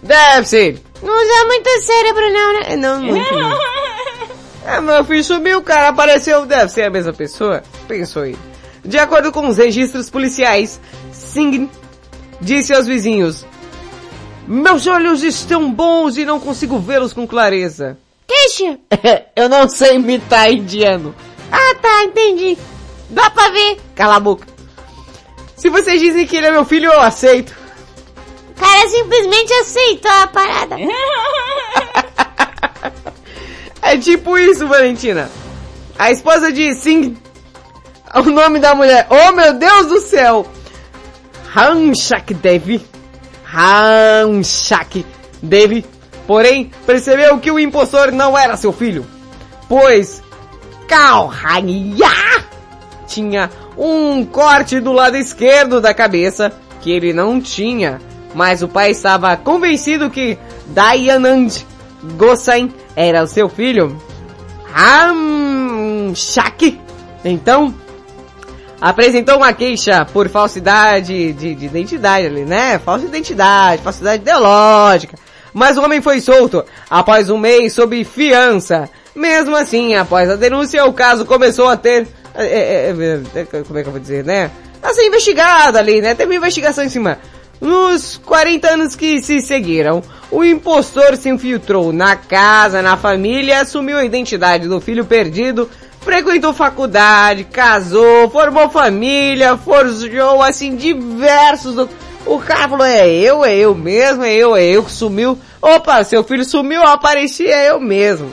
Deve ser. Não usa muito cérebro não, né? Não, muito. É, meu filho sumiu, o cara apareceu, deve ser a mesma pessoa? Pensou ele. De acordo com os registros policiais, Singh disse aos vizinhos, meus olhos estão bons e não consigo vê-los com clareza. Deixa. Eu não sei imitar indiano. Ah, tá, entendi. Dá pra ver. Cala a boca. Se vocês dizem que ele é meu filho, eu aceito. O cara simplesmente aceitou a parada. É tipo isso, Valentina. A esposa de Singh, o nome da mulher, oh meu Deus do céu! Hanshak Devi. Hanshak Devi. Porém, percebeu que o impostor não era seu filho. Pois Kauhanya tinha um corte do lado esquerdo da cabeça que ele não tinha. Mas o pai estava convencido que Dayanand Gosain era o seu filho. Hamshak. Então, apresentou uma queixa por falsidade de, de identidade ali, né? Falsa identidade, falsidade ideológica. Mas o homem foi solto após um mês sob fiança. Mesmo assim, após a denúncia, o caso começou a ter, é, é, é, como é que eu vou dizer, né? a ser investigado ali, né? Teve investigação em cima. Nos 40 anos que se seguiram, o impostor se infiltrou na casa, na família, assumiu a identidade do filho perdido, frequentou faculdade, casou, formou família, forjou, assim, diversos... O cara falou, é eu, é eu mesmo, é eu, é eu que sumiu. Opa, seu filho sumiu, apareci, é eu mesmo.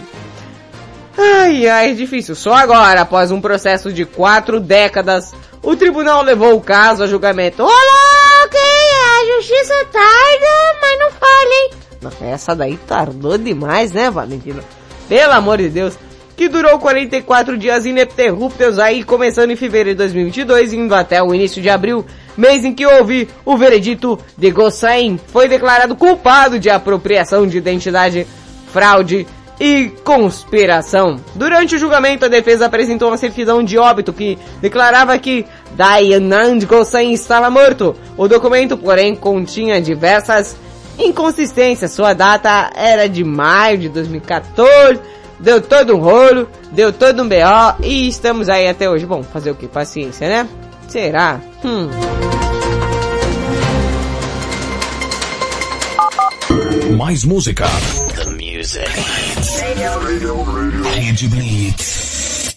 Ai, ai, difícil. Só agora, após um processo de quatro décadas, o tribunal levou o caso a julgamento. Olá, Ok, a justiça tarda, mas não falha, hein? Não, essa daí tardou demais, né, Valentino? Pelo amor de Deus. Que durou 44 dias ininterruptos aí, começando em fevereiro de 2022 e indo até o início de abril, mês em que houve o veredito de Gossain. Foi declarado culpado de apropriação de identidade, fraude e conspiração. Durante o julgamento, a defesa apresentou uma certidão de óbito que declarava que Dayanand Gossain estava morto. O documento, porém, continha diversas inconsistências. Sua data era de maio de 2014. Deu todo um rolo, deu todo um BO e estamos aí até hoje. Bom, fazer o que? Paciência, né? Será? Hum. Mais música. The music. Rede Blitz.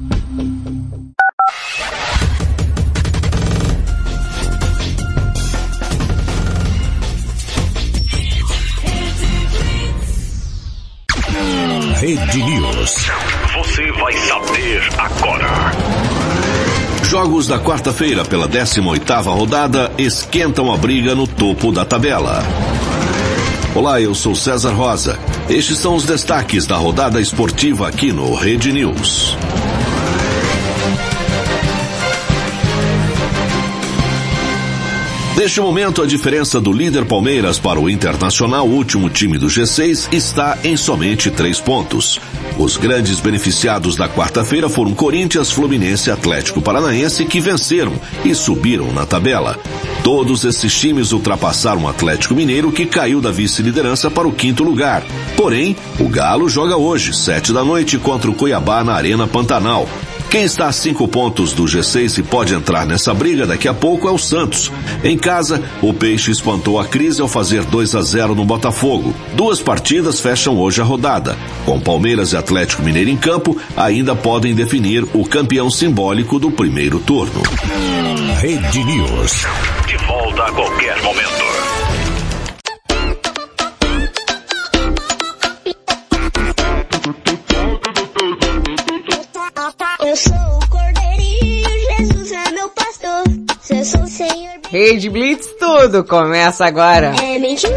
Rede News. Você vai saber agora. Jogos da quarta-feira pela 18ª rodada esquentam a briga no topo da tabela. Olá, eu sou César Rosa. Estes são os destaques da rodada esportiva aqui no Rede News. Neste momento, a diferença do líder Palmeiras para o Internacional, último time do G6, está em somente três pontos. Os grandes beneficiados da quarta-feira foram Corinthians, Fluminense e Atlético Paranaense, que venceram e subiram na tabela. Todos esses times ultrapassaram o Atlético Mineiro, que caiu da vice-liderança para o quinto lugar. Porém, o Galo joga hoje, sete da noite, contra o Cuiabá na Arena Pantanal. Quem está a cinco pontos do G6 e pode entrar nessa briga daqui a pouco é o Santos. Em casa, o Peixe espantou a crise ao fazer 2 a 0 no Botafogo. Duas partidas fecham hoje a rodada. Com Palmeiras e Atlético Mineiro em campo, ainda podem definir o campeão simbólico do primeiro turno. Rede News. De volta a qualquer momento. Rede Blitz, tudo começa agora. é.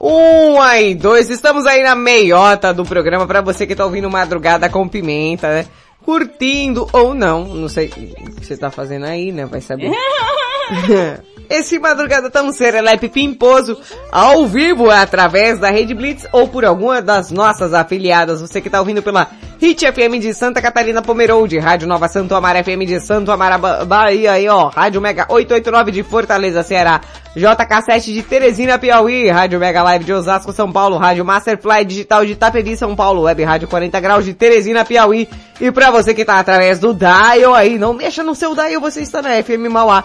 Um aí, dois, estamos aí na meiota do programa pra você que tá ouvindo Madrugada com Pimenta, né? Curtindo ou não, não sei o que você tá fazendo aí, né? Vai saber. Esse Madrugada Tão Serelepe Pimposo, ao vivo, através da Rede Blitz ou por alguma das nossas afiliadas. Você que tá ouvindo pela Hit FM de Santa Catarina Pomerode, Rádio Nova Santo Amaro FM de Santo Amaro Ba- Bahia aí, ó, Rádio Mega 889 de Fortaleza, Ceará, JK7 de Teresina, Piauí, Rádio Mega Live de Osasco, São Paulo, Rádio Masterfly Digital de Itapevi, São Paulo, Web Rádio 40 Graus de Teresina, Piauí, e pra você que tá através do Dial aí, não mexa no seu Dial, você está na FM Mauá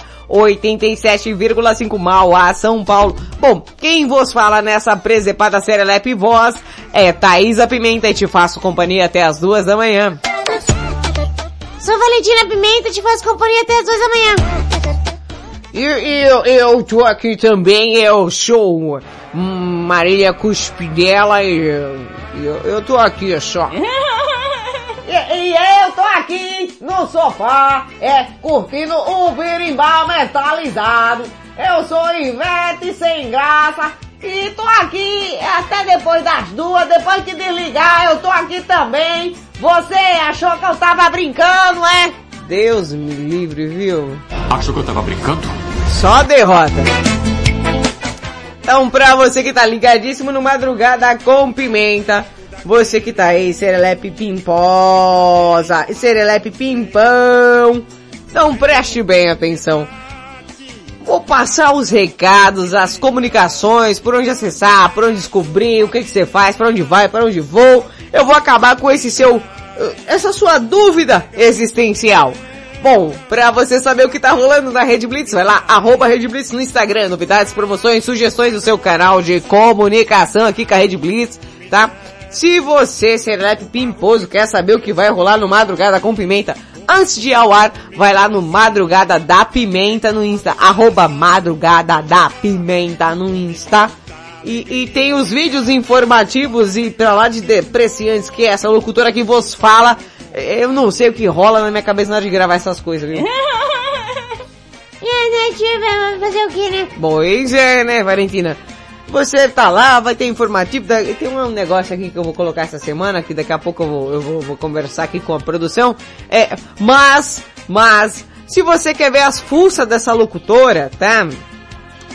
87,5 Mauá, São Paulo. Bom, quem vos fala nessa presepada Serelepe Voz é Thaisa Pimenta e te faço companhia até as duas da manhã. Sou Valentina Pimenta, te faço companhia até as duas da manhã. E eu, eu tô aqui também, eu sou hum, Marília Cuspidela e eu, eu tô aqui só. Eu tô aqui no sofá, é, curtindo o birimbau metalizado. Eu sou Ivete sem graça e tô aqui até depois das duas, depois que desligar eu tô aqui também. Você achou que eu tava brincando, é? Deus me livre, viu? Achou que eu tava brincando? Só derrota. Então, pra você que tá ligadíssimo no Madrugada com Pimenta, você que tá aí, Serelepe Pimposa, Serelepe Pimpão, então preste bem atenção. Vou passar os recados, as comunicações, por onde acessar, por onde descobrir, o que que você faz, para onde vai, para onde vou. Eu vou acabar com esse seu, eh, essa sua dúvida existencial. Bom, pra você saber o que tá rolando na Rede Blitz, vai lá, arroba Rede Blitz no Instagram, novidades, promoções, sugestões do seu canal de comunicação aqui com a Rede Blitz, tá? Se você, Serelepe Pimposo, quer saber o que vai rolar no Madrugada com Pimenta, antes de ir ao ar, vai lá no Madrugada da Pimenta no Insta, arroba Madrugada da Pimenta no Insta. E, e tem os vídeos informativos e pra lá de depreciantes que essa locutora que vos fala, eu não sei o que rola na minha cabeça na hora de gravar essas coisas, viu? E né, tia, vai fazer o que, né? Pois é, né, Valentina? Você tá lá, vai ter informativo, tem um negócio aqui que eu vou colocar essa semana, que daqui a pouco eu vou, eu vou, vou conversar aqui com a produção, é, mas, mas, se você quer ver as fuças dessa locutora, tá?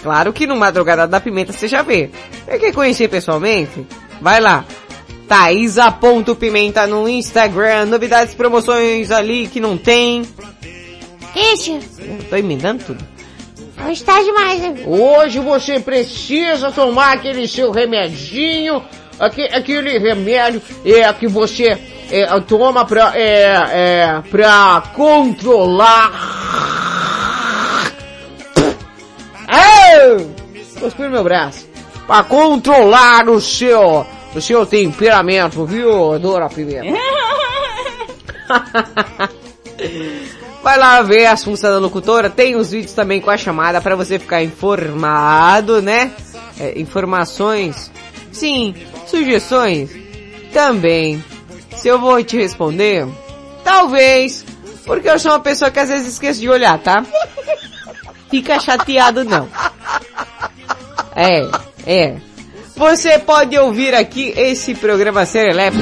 Claro que no Madrugada da Pimenta você já vê. Você quer conhecer pessoalmente? Vai lá. Thaisa.pimenta no Instagram, novidades, promoções ali que não tem. Ixi, Eu tô emendando tudo. Hoje tá demais, né? Hoje você precisa tomar aquele seu remedinho, aque- aquele remédio é, que você é, toma pra, é, é, pra controlar. No meu braço. Pra controlar o seu, o seu temperamento, viu, Dora Pimenta? Vai lá ver as funções da locutora, tem os vídeos também com a chamada para você ficar informado, né? É, informações, sim, sugestões, também. Se eu vou te responder, talvez, porque eu sou uma pessoa que às vezes esqueço de olhar, tá? Fica chateado não. É, é. Você pode ouvir aqui esse programa Serelepe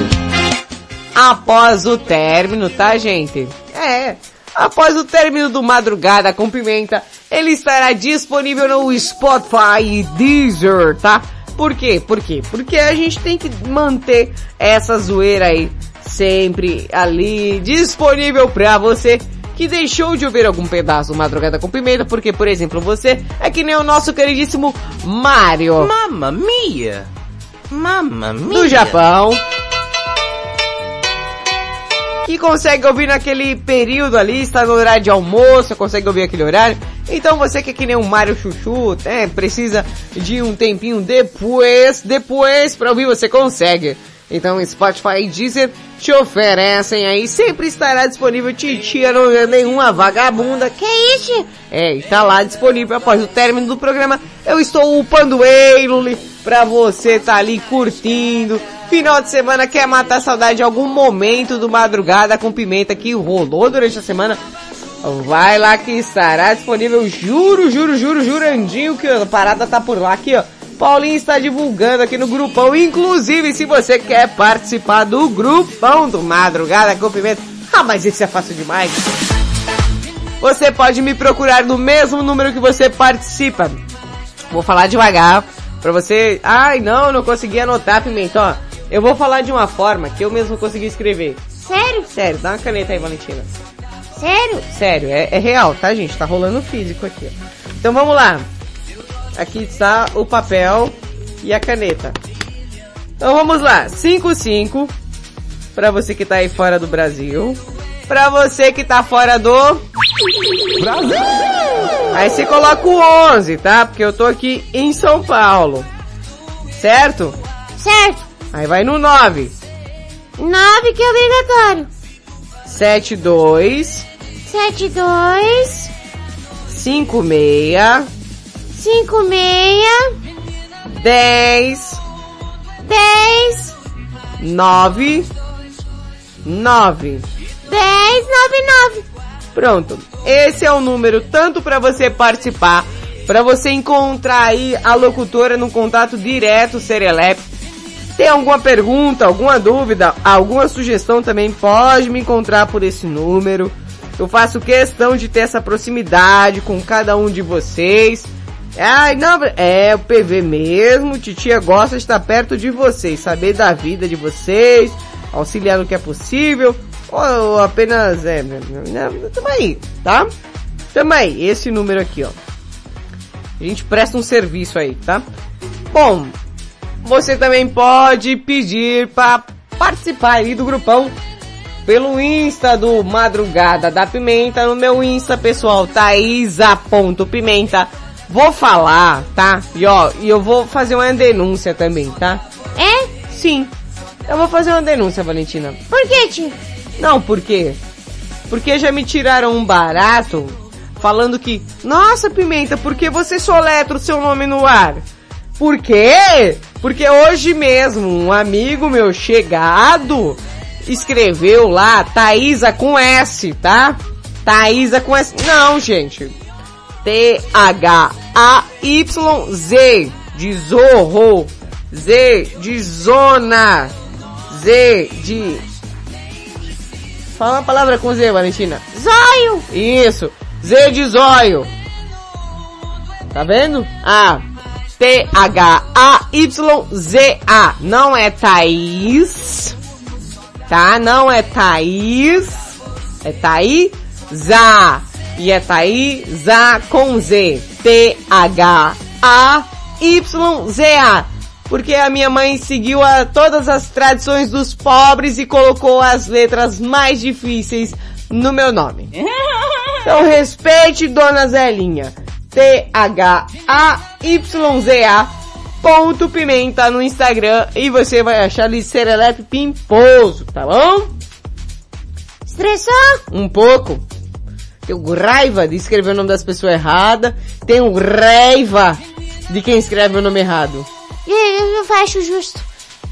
após o término, tá gente? É, após o término do Madrugada com Pimenta, ele estará disponível no Spotify e Deezer, tá? Por quê? Por quê? Porque a gente tem que manter essa zoeira aí sempre ali disponível pra você que deixou de ouvir algum pedaço do Madrugada com Pimenta, porque, por exemplo, você é que nem o nosso queridíssimo Mario. Mamma mia! Mamma mia! do Japão. Que consegue ouvir naquele período ali, está no horário de almoço, consegue ouvir aquele horário. Então você que é que nem um Mario Chuchu, é, precisa de um tempinho depois, depois pra ouvir, você consegue. Então Spotify e Deezer te oferecem aí, sempre estará disponível, titia não é nenhuma vagabunda. Que isso? É, e tá lá disponível após o término do programa. Eu estou upando ele pra você tá ali curtindo. Final de semana quer matar saudade de algum momento do madrugada com pimenta que rolou durante a semana. Vai lá que estará disponível, juro, juro, juro, jurandinho que a parada tá por lá aqui, ó. Paulinho está divulgando aqui no grupão. Inclusive, se você quer participar do grupão do Madrugada com Pimenta. Ah, mas isso é fácil demais. Você pode me procurar no mesmo número que você participa. Vou falar devagar pra você. Ai, não, não consegui anotar, Pimenta. Ó, eu vou falar de uma forma que eu mesmo consegui escrever. Sério? Sério, dá uma caneta aí, Valentina. Sério? Sério, é, é real, tá, gente? Tá rolando físico aqui. Então vamos lá. Aqui está o papel e a caneta. Então vamos lá. 55 para você que tá aí fora do Brasil. Pra você que tá fora do Brasil. Aí você coloca o 11, tá? Porque eu tô aqui em São Paulo. Certo? Certo. Aí vai no 9. 9 que é obrigatório. 72 7, 2, 56 5, 6, 10 10, 9 9 10, 9, 9. Pronto. Esse é o número tanto para você participar, para você encontrar aí a locutora no contato direto Serelep. Tem alguma pergunta, alguma dúvida, alguma sugestão também pode me encontrar por esse número. Eu faço questão de ter essa proximidade com cada um de vocês. Ai, não, é o PV mesmo. Titia gosta de estar perto de vocês, saber da vida de vocês, auxiliar no que é possível, ou apenas é, né, tamo aí, tá? Tamo aí, esse número aqui, ó. A gente presta um serviço aí, tá? Bom, você também pode pedir para participar aí do grupão pelo Insta do Madrugada da Pimenta, no meu Insta pessoal, thaisa.pimenta. Vou falar, tá? E ó, e eu vou fazer uma denúncia também, tá? É? Sim. Eu vou fazer uma denúncia, Valentina. Por que, tio? Não, por quê? Porque já me tiraram um barato falando que, nossa Pimenta, por que você soletra o seu nome no ar? Por quê? Porque hoje mesmo um amigo meu chegado escreveu lá Thaisa com S, tá? Thaisa com S. Não, gente. T-H-A-Y-Z de zorro. Z de zona. Z de... Fala uma palavra com Z, Valentina. Zóio. Isso. Z de zóio. Tá vendo? Ah. T-H-A-Y-Z-A. Não é Thaís. Tá? Não é Thaís. É Thaísa. E é Thaísa com Z. T-H-A-Y-Z-A. Porque a minha mãe seguiu a todas as tradições dos pobres e colocou as letras mais difíceis no meu nome. Então respeite Dona Zelinha. T-H-A-Y-Z-A ponto pimenta no Instagram e você vai achar ali Serelepe Pimposo, tá bom? Estressou? Um pouco. Tenho raiva de escrever o nome das pessoas errada. Tenho raiva de quem escreve o nome errado. É, Eu, eu acho justo.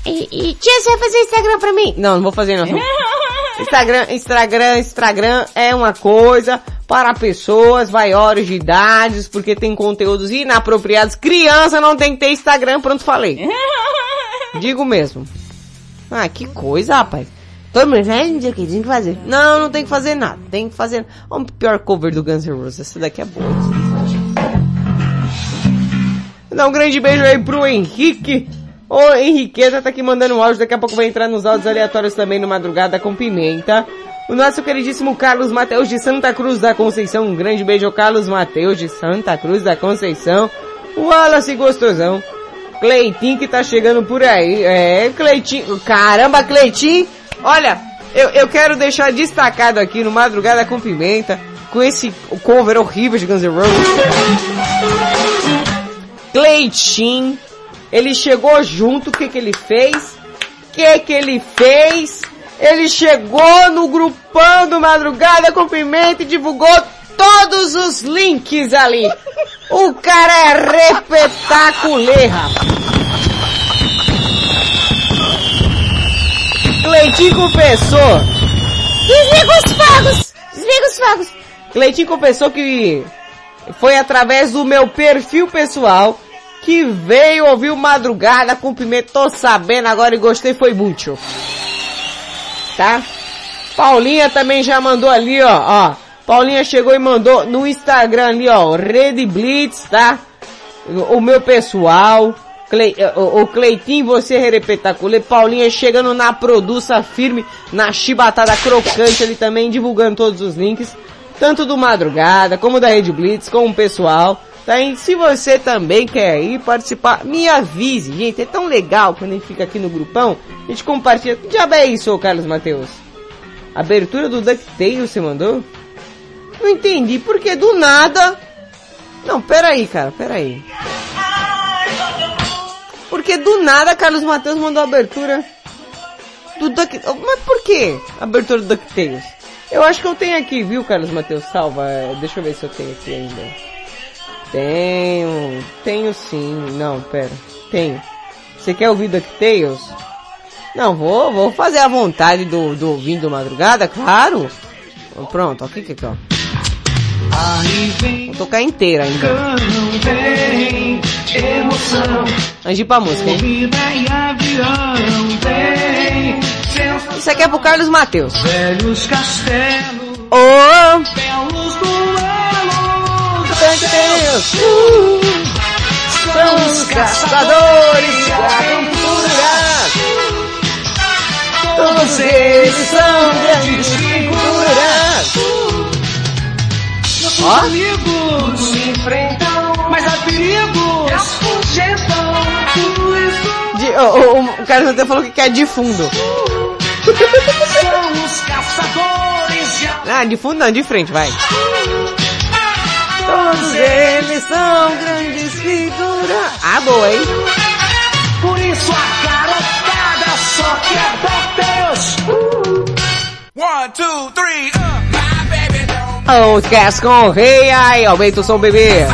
E, e tia, você vai fazer Instagram pra mim? Não, não vou fazer não. Instagram, Instagram, Instagram é uma coisa para pessoas maiores de idades, porque tem conteúdos inapropriados. Criança não tem que ter Instagram, pronto, falei. Digo mesmo. Ah, que coisa, rapaz. Todo mundo vai dizer o que tem que fazer. Não, não tem que fazer nada. Tem que fazer... O pior cover do Guns N' Roses. Essa daqui é boa. Dá um grande beijo aí pro Henrique. Ô Henriqueta tá aqui mandando um áudio, daqui a pouco vai entrar nos áudios aleatórios também no Madrugada com Pimenta. O nosso queridíssimo Carlos Mateus de Santa Cruz da Conceição, um grande beijo ao Carlos Mateus de Santa Cruz da Conceição. O Wallace Gostosão. Cleitinho que tá chegando por aí. É, Cleitinho. Caramba, Cleitinho. Olha, eu, eu quero deixar destacado aqui no Madrugada com Pimenta, com esse cover horrível de Guns N' Roses. Cleitinho, ele chegou junto, o que que ele fez? O que que ele fez? Ele chegou no grupão do Madrugada com Pimenta e divulgou todos os links ali. O cara é repetaculê, rapaz. Cleitinho confessou. Desliga os fogos! Desliga os fogos! Cleitinho confessou que foi através do meu perfil pessoal que veio ouvir Madrugada com Pimenta. Tô sabendo agora e gostei, foi muito. Tá? Paulinha também já mandou ali, ó, ó. Paulinha chegou e mandou no Instagram ali, ó, Rede Blitz, tá? O, meu pessoal, Cle, o, o Cleitinho, você repetaculê, Paulinha chegando na produça firme, na chibatada crocante ali também, divulgando todos os links, tanto do Madrugada, como da Rede Blitz, como o pessoal. Tá? E se você também quer ir participar, me avise, gente, é tão legal quando a gente fica aqui no grupão, a gente compartilha. Que diabo é isso, Carlos Mateus? Abertura do DuckTales você mandou? Não entendi, porque do nada... Não, peraí, cara, peraí. Porque do nada Carlos Mateus mandou a abertura do Duck... Mas por que abertura do DuckTales? Eu acho que eu tenho aqui, viu, Carlos Mateus? Salva, é, deixa eu ver se eu tenho aqui ainda. Tenho, tenho sim. Não, pera. Tenho. Você quer ouvir DuckTales? Não, vou, vou fazer a vontade do, do ouvinte do madrugada, claro. Pronto, aqui que ó. Vou tocar inteira ainda. Antes de ir pra música, hein? Isso aqui é pro Carlos Mateus. velhos castelos, Ô! belos duelos, DuckTales! São os caçadores da aventura. Todos eles são grandes figuras. Ó. amigos se enfrentam, mas há perigos afugentam tudo isso. De, o, Carlos Mateus falou que quer de fundo. São os caçadores de Ah, de fundo não, de frente, vai. Todos eles são grandes figuras. Ah, boa, hein? Por isso a garotada só quer Deus. One, two, three, uh, my baby don't Oh, Cass com rei, ai, aumenta o som, bebê.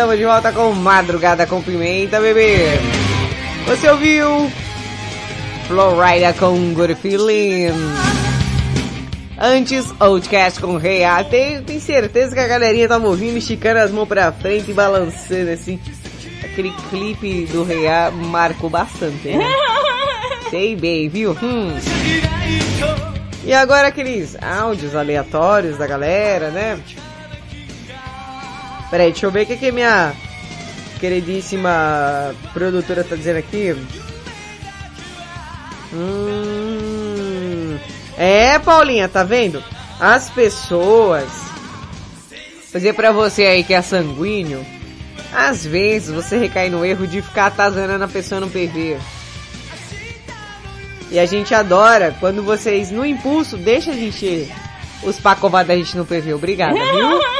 Estamos de volta com Madrugada com Pimenta, bebê! Você ouviu? Florida com Good Feeling. Antes, Outcast com Rei A. Tenho, tenho certeza que a galerinha tava ouvindo, esticando as mãos pra frente e balançando assim. Aquele clipe do Rei A marcou bastante, né? Sei bem, viu? Hum. E agora aqueles áudios aleatórios da galera, né? Peraí, deixa eu ver o que, que minha queridíssima produtora tá dizendo aqui. Hum, é, Paulinha, tá vendo? As pessoas. Vou dizer pra você aí que é sanguíneo. Às vezes você recai no erro de ficar atazanando a pessoa no PV. E a gente adora quando vocês, no impulso, deixam de encher os pacovados da gente no PV. Obrigada, viu?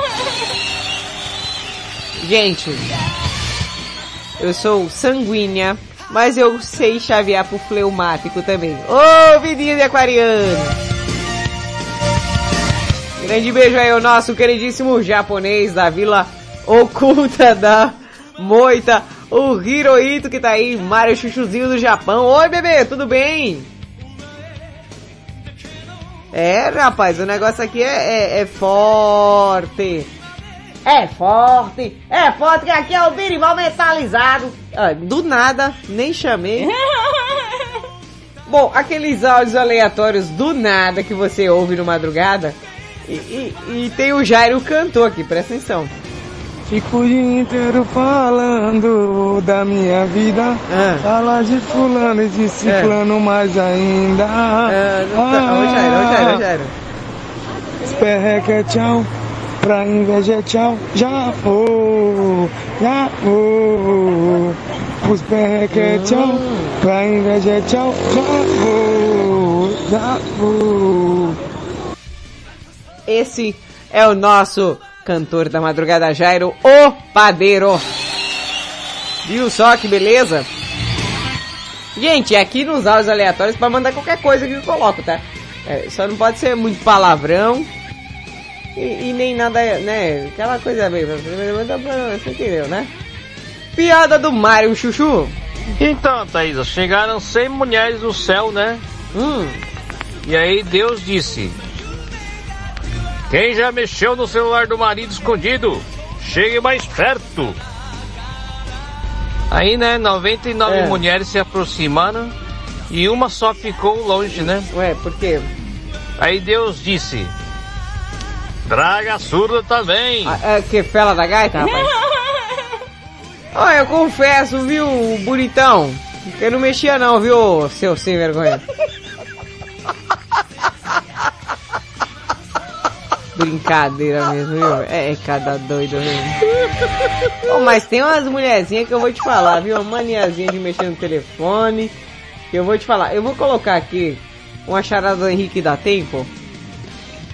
Gente, eu sou sanguínea, mas eu sei chavear pro fleumático também. Ô, vidinho de aquariano! Grande beijo aí ao nosso queridíssimo japonês da Vila Oculta da Moita, o Hirohito que tá aí, Mario Chuchuzinho do Japão. Oi, bebê, tudo bem? É, rapaz, o negócio aqui é, é, é forte. É forte, é forte que aqui é o birimbau metalizado. Ah, do nada, nem chamei. Bom, aqueles áudios aleatórios do nada que você ouve no madrugada. E, e- e tem o Jairo cantor aqui, presta atenção. Fico o dia inteiro falando da minha vida. Fala de fulano e de ciclano mais ainda. não tá- ô, Jairo, ô, Jairo, ô, Jairo. Esperreca é tchau, pra inveja tchau. Já vou, já vou. Os perreca é tchau, pra inveja tchau. Já vou, já vou. Esse é o nosso cantor da madrugada Jairo, o padeiro. Viu só que beleza? Gente, aqui nos áudios aleatórios para mandar qualquer coisa que eu coloco, tá? É, só não pode ser muito palavrão e, e nem nada, né? Aquela coisa bem. Você entendeu, né? Piada do Mário Chuchu. Então, Thaisa, chegaram 100 mulheres no céu, né? Hum. E aí Deus disse: Quem já mexeu no celular do marido escondido, chegue mais perto. Aí, né, 99 É. mulheres se aproximaram e uma só ficou longe, né? Ué, por quê? Aí Deus disse: Traga a surda também. É que fela da gaita, rapaz? Olha, eu confesso, viu, bonitão? Que eu não mexia não, viu, seu sem vergonha? Brincadeira mesmo, viu? É, é cada doido mesmo. Ô, mas tem umas mulherzinhas que eu vou te falar, viu? Uma maniazinha de mexer no telefone. Que eu vou te falar. Eu vou colocar aqui uma charada do Henrique da Tempo.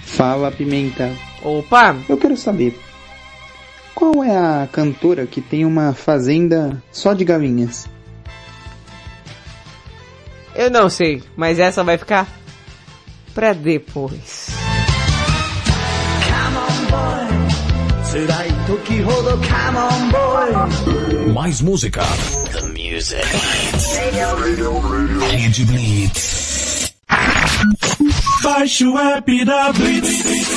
Fala, Pimenta. Opa! Eu quero saber qual é a cantora que tem uma fazenda só de galinhas? Eu não sei, mas essa vai ficar pra depois. Mais música. The music. Radio, radio, radio. Blitz. Baixe o app da Blitz.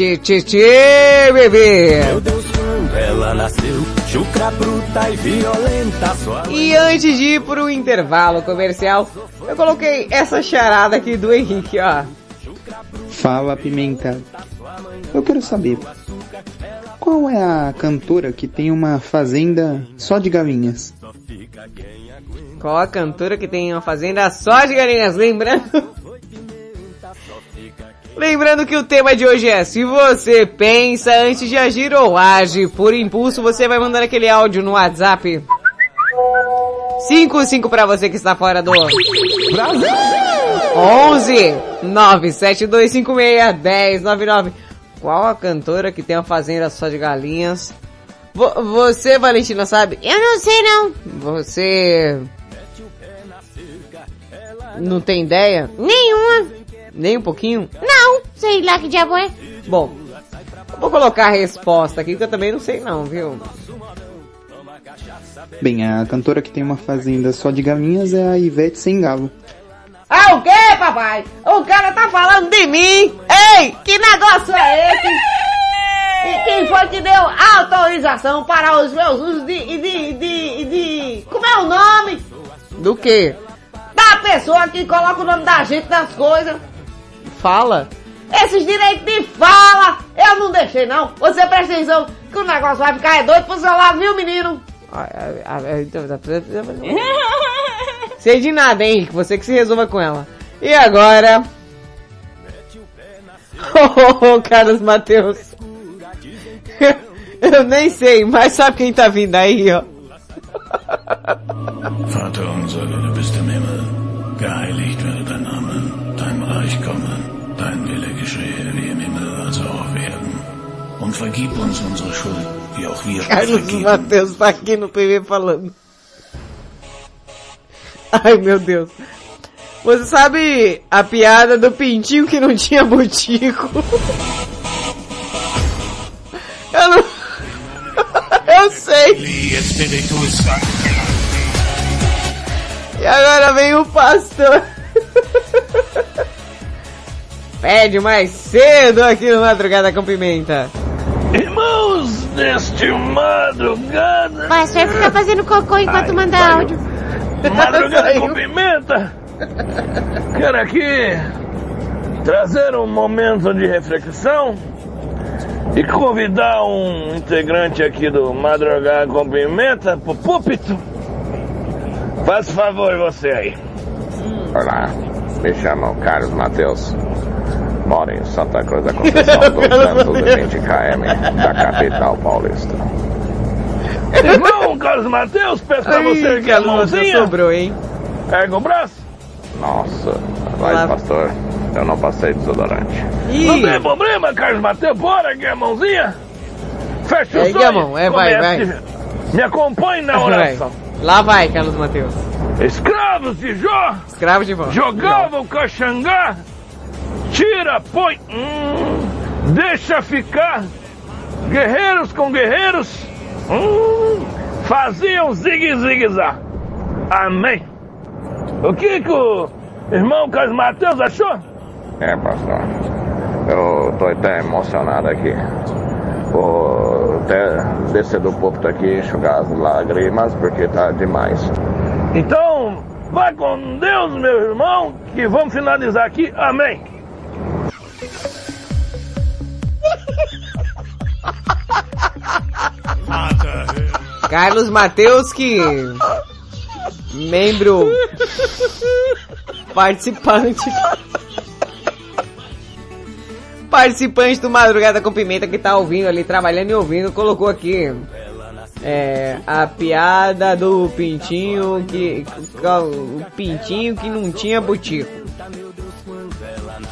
Tchê, tchê, tchê, bebê. Meu Deus, quando ela nasceu, chucra bruta e violenta, sua E antes de ir pro intervalo comercial, eu coloquei essa charada aqui do Henrique, ó. Fala, Pimenta. Eu quero saber, qual é a cantora que tem uma fazenda só de galinhas? Qual a cantora que tem uma fazenda só de galinhas? Lembrando... Lembrando que o tema de hoje é Se você pensa antes de agir ou age por impulso, você vai mandar aquele áudio no WhatsApp 55 para você que está fora do Brasil 11 97256 1099 Qual a cantora que tem uma fazenda só de galinhas? Vo você, Valentina, sabe? Eu não sei não. Você não tem ideia? Nenhuma. Nem um pouquinho? Não, sei lá que diabo é. Bom, vou colocar a resposta aqui que eu também não sei não, viu? Bem, a cantora que tem uma fazenda só de galinhas é a Ivete Sangalo. Ah, o quê, papai? O cara tá falando de mim! Ei, que negócio é esse? E quem foi que deu autorização para os meus usos de, de, de, de... Como é o nome? Do quê? Da pessoa que coloca o nome da gente nas coisas. Fala. Esses direitos de fala, eu não deixei não. Você presta atenção que o negócio vai ficar é doido pro seu lado, viu, menino? Sei de nada, hein, Henrique. Você que se resolva com ela. E agora? Oh, Carlos Matheus. Eu nem sei, mas sabe quem tá vindo aí, ó? Vater unser, du bist im Himmel, geheiligt werde dein Name, dein Reich komme, dein Wille geschehe wie im Himmel, also auf Erden. Und vergib uns unsere Schuld, wie auch wir Carlos vergeben. Matheus tá aqui no PV falando. Ai, meu Deus. Você sabe a piada do pintinho que não tinha butico? Eu não... Eu sei. E agora vem o pastor. Pede mais cedo aqui no Madrugada com Pimenta. Irmãos deste madrugada. Vai, você vai ficar fazendo cocô enquanto manda áudio. Madrugada com pimenta. Quero aqui trazer um momento de reflexão e convidar um integrante aqui do Madrugada com Pimenta pro púlpito. Faz favor você aí. Olá, me chamo Carlos Mateus. Moro em Santa Cruz da Conceição, 220 km da capital paulista. Irmão Carlos Mateus, peço pra você aqui a Matheus mãozinha. sobrou, hein? Erga o braço. Nossa, vai pastor, eu não passei desodorante. Não tem problema, Carlos Mateus. Bora aqui a mãozinha. Fecha Ergue olhos. a mão, é, vai, comece. Me acompanhe na oração. Vai. Lá vai, Carlos Matheus. Escravos de Jó Escravo de volta. jogavam caxangá. Tira, põe. hum, deixa ficar. Guerreiros com guerreiros. hum, faziam zigue-zigue-zá. Amém. O que, que o irmão Carlos Mateus achou? É, pastor, eu tô até emocionado aqui. Vou até descer do púlpito aqui, enxugar as lágrimas, porque tá demais. Então, Vai com Deus, meu irmão, que vamos finalizar aqui. Amém. Carlos Mateus que membro participante. Participante do Madrugada com Pimenta que tá ouvindo ali, trabalhando e ouvindo, colocou aqui é, a piada do pintinho que o pintinho que não tinha butico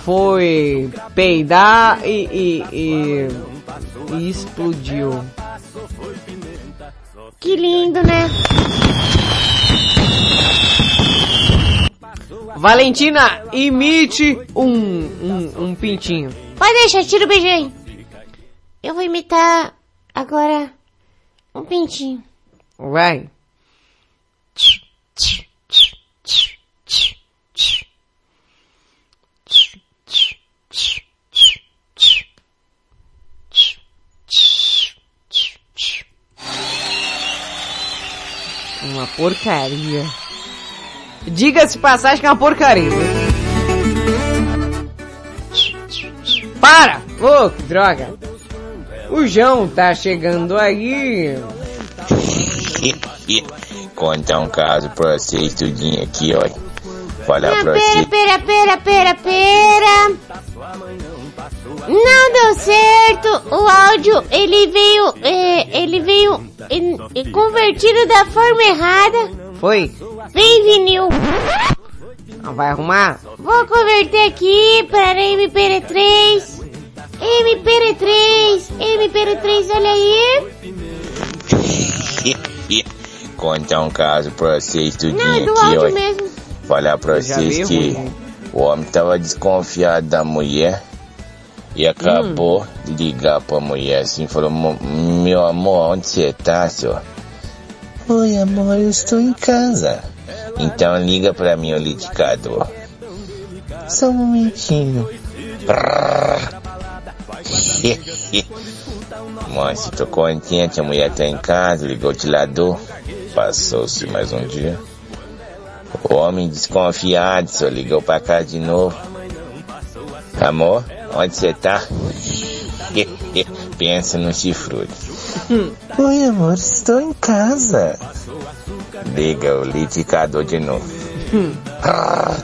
foi peidar e, e, e, e explodiu. Que lindo, né? Valentina, imite um, um, um pintinho. Pode deixar, tira o beijinho. Eu vou imitar agora um pintinho. Vai. Uma porcaria. Diga-se passagem que é uma porcaria. Para! Ô, oh, que droga! O João tá chegando aí. Contar um caso pra vocês tudinho aqui, ó. Falar pra pera, vocês. pera, pera, pera, pera. Não deu certo. O áudio, ele veio, é, ele veio é, é, convertido da forma errada. Foi? Vem, vinil. Não vai arrumar? Vou converter aqui para MP3. MP3, MP3, olha aí. Contar um caso pra vocês tudinho Não, é do aqui, áudio ó. mesmo. Falar pra vocês que ruim. o homem tava desconfiado da mulher e acabou de ligar pra mulher assim, falou, "Mo- meu amor, onde você tá, senhor? Oi, amor, eu estou em casa. Então liga pra mim o liquidificador. Só um momentinho. Mãe, tô contente, a mulher tá em casa, ligou o ventilador. Passou-se mais um dia. O homem desconfiado só ligou pra casa de novo. Amor, onde você tá? Pensa no chifrudo. Oi, amor, estou em casa. Liga o liquidificador de novo. Ah,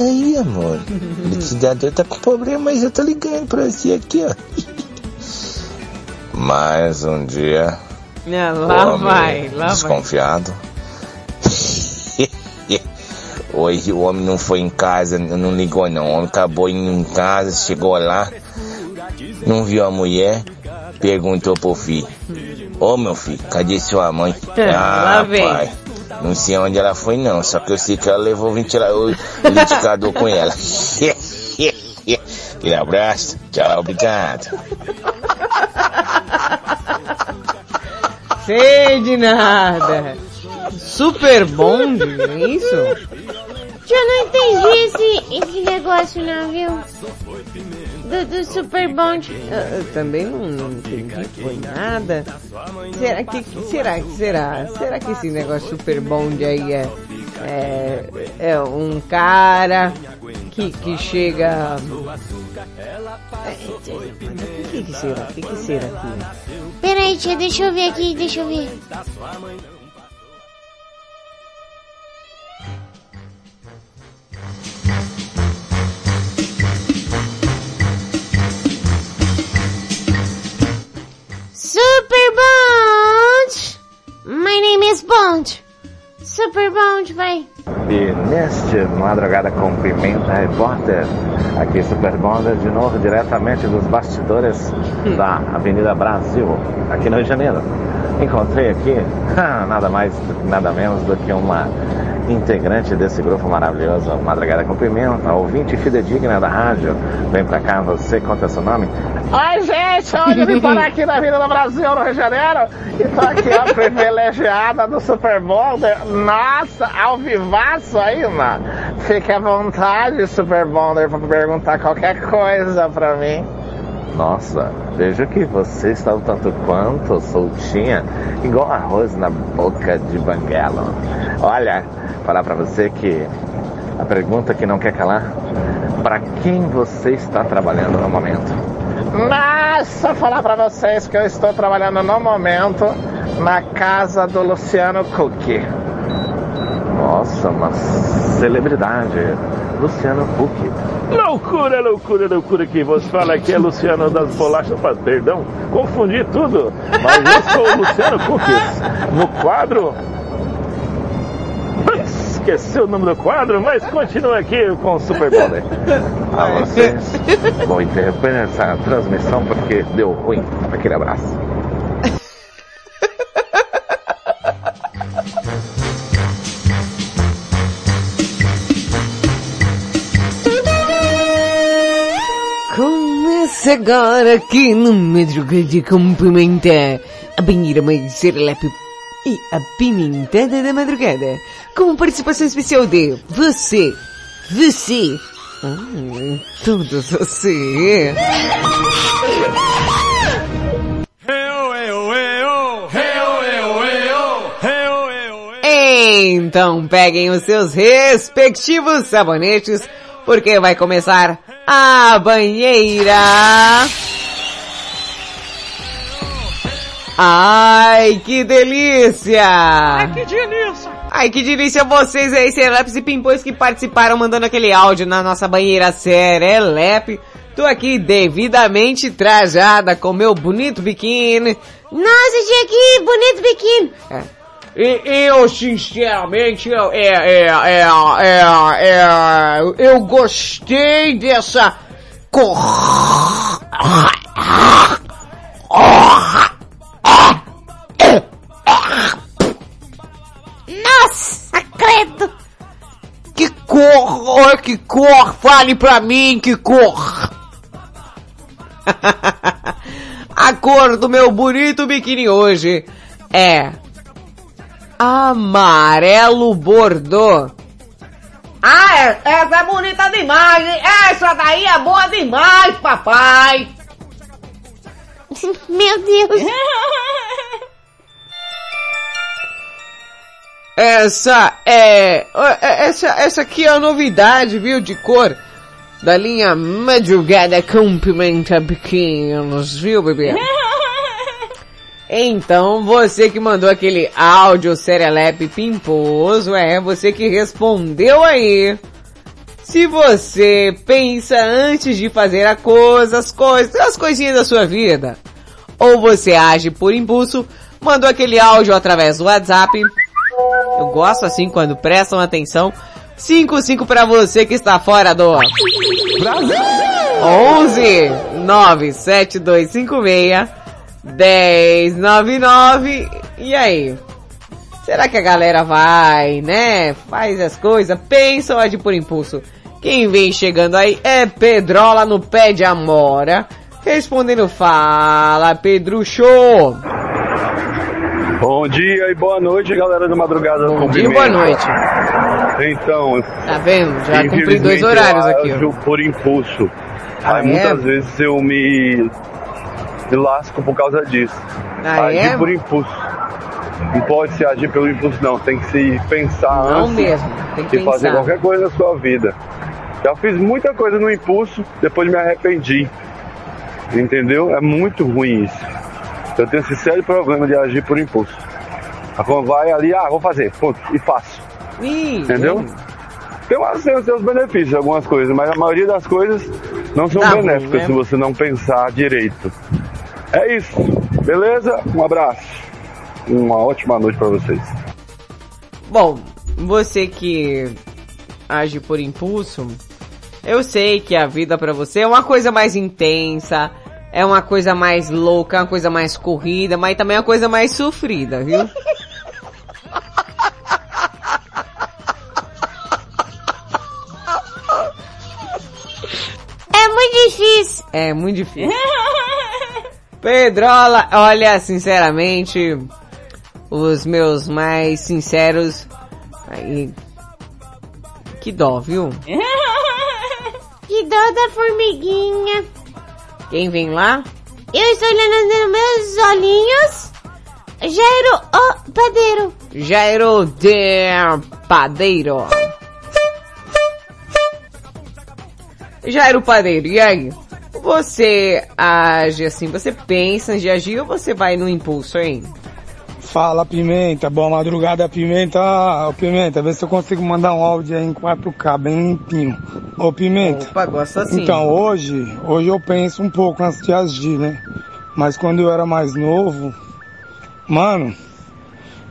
aí, amor, o liquidificador tá com problema, mas eu tô ligando pra você aqui, ó. Mais um dia. Não, o lá vai, lá vai. Desconfiado. Hoje o homem não foi em casa, não ligou não. O homem acabou indo em casa, chegou lá, não viu a mulher, perguntou pro filho. Ô meu filho, cadê sua mãe? Lá ah, pai, não sei onde ela foi não, só que eu sei que ela levou o ventilador, o liquidificador com ela. Aquele abraço, tchau, obrigado. Sei de nada. Super bond, é isso? Eu não entendi esse, esse negócio não, viu? Do, do Super Bond. Eu, eu também não, não entendi, foi nada. Será que, que será que será? Será que esse negócio super bond aí é é, é um cara que, que chega é, o que, que será? O que, que será aqui? Peraí, tia, deixa eu ver aqui, deixa eu ver. Super Bond! My name is Bond. Super Bond, vai. E neste Madrugada com Pimenta Repórter, aqui Super Bonder de novo, diretamente dos bastidores da Avenida Brasil, aqui no Rio de Janeiro. Encontrei aqui nada mais, nada menos do que uma integrante desse grupo maravilhoso, Madrugada com Pimenta, ouvinte fidedigna da rádio. Vem pra cá, você conta seu nome. Oi, gente, hoje eu vim parar aqui na Avenida Brasil, no Rio de Janeiro, e tô aqui, ó, privilegiada do Super Bonder. Nossa, ao vivaço aí, mano. Fique à vontade, Super Bonder, pra perguntar qualquer coisa pra mim. Nossa, vejo que você está um tanto quanto soltinha, igual arroz na boca de banguelo. Olha, falar pra você que a pergunta que não quer calar, pra quem você está trabalhando no momento? Nossa, falar pra vocês que eu estou trabalhando no momento na casa do Luciano Huck. Nossa, uma celebridade. Luciano Huck. Loucura, loucura, loucura que você fala que é Luciano das Bolachas, perdão, confundi tudo. Mas eu sou o Luciano Cookies. No quadro. Esqueci o nome do quadro, mas continua aqui com o Super Bowl. A vocês, vou interromper essa transmissão porque deu ruim. Aquele abraço. Começa agora aqui no Madrugada com Pimenta, a banheira mais serelepe e a pimentada da madrugada, com participação especial de você, você, hum, tudo você. Então peguem os seus respectivos sabonetes, porque vai começar a banheira. Ai, que delícia! Ai, Que delícia! Ai, que delícia vocês aí, Sereleps e Pimpões que participaram mandando aquele áudio na nossa banheira Serelepe. Tô aqui devidamente trajada com meu bonito biquíni. Nossa, Chiquinho, bonito biquíni. É. E eu, sinceramente, eu, é, é, é, é, é, eu gostei dessa cor. Nossa, credo. Que cor, oh, que cor, fale pra mim que cor. A cor do meu bonito biquíni hoje é amarelo bordô. Ah, é- essa é bonita demais, hein? Essa daí é boa demais, papai. Meu Deus. Essa é, essa, essa aqui é a novidade, viu, de cor da linha Madrugada com Pimenta Pequenos, viu, bebê? Então, você que mandou aquele áudio serelepe pimposo, é você que respondeu aí. Se você pensa antes de fazer a coisa, as coisas, as coisinhas da sua vida, ou você age por impulso, mandou aquele áudio através do WhatsApp. Eu gosto assim quando prestam atenção. 55 para você que está fora do Brasil. 11 97256 1099. E aí? Será que a galera vai, né? Faz as coisas, pensa ou age por impulso? Quem vem chegando aí é Pedrola no pé de Amora. Respondendo, fala Pedro Show. Bom dia e boa noite, galera do Madrugada Bom dia e boa noite. Então, Tá vendo? Já cumpri dois horários eu aqui, por impulso. Ah, Aí é? muitas vezes eu me, me lasco por causa disso. Ah, agir é? por impulso. Não pode se agir pelo impulso não, tem que se pensar Não antes mesmo, tem que e fazer pensar. qualquer coisa na sua vida. Já fiz muita coisa no impulso, depois me arrependi. Entendeu? É muito ruim isso. Eu tenho esse sério problema de agir por impulso. A quando vai ali, ah, vou fazer, ponto, e faço. Ih, Entendeu? Tem, umas, tem os seus benefícios, algumas coisas, mas a maioria das coisas não são benéficas né? se você não pensar direito. É isso, beleza? Um abraço. Uma ótima noite pra vocês. Bom, você que age por impulso, eu sei que a vida pra você é uma coisa mais intensa, é uma coisa mais louca, é uma coisa mais corrida, mas também é uma coisa mais sofrida, viu? É muito difícil. É muito difícil. Pedrola, olha, sinceramente, os meus mais sinceros. Aí, que dó, viu? Que dó da formiguinha. Quem vem lá? Eu estou olhando meus olhinhos. Jairo o padeiro. Jairo de Padeiro. Jairo Padeiro, e aí? Você age assim, você pensa antes de agir ou você vai no impulso, hein? Fala Pimenta, boa madrugada Pimenta. Ô Pimenta, vê se eu consigo mandar um áudio aí em 4K, bem limpinho. Ô Pimenta. Opa, gosto assim. Então hoje, hoje eu penso um pouco antes de agir, né? Mas quando eu era mais novo, mano,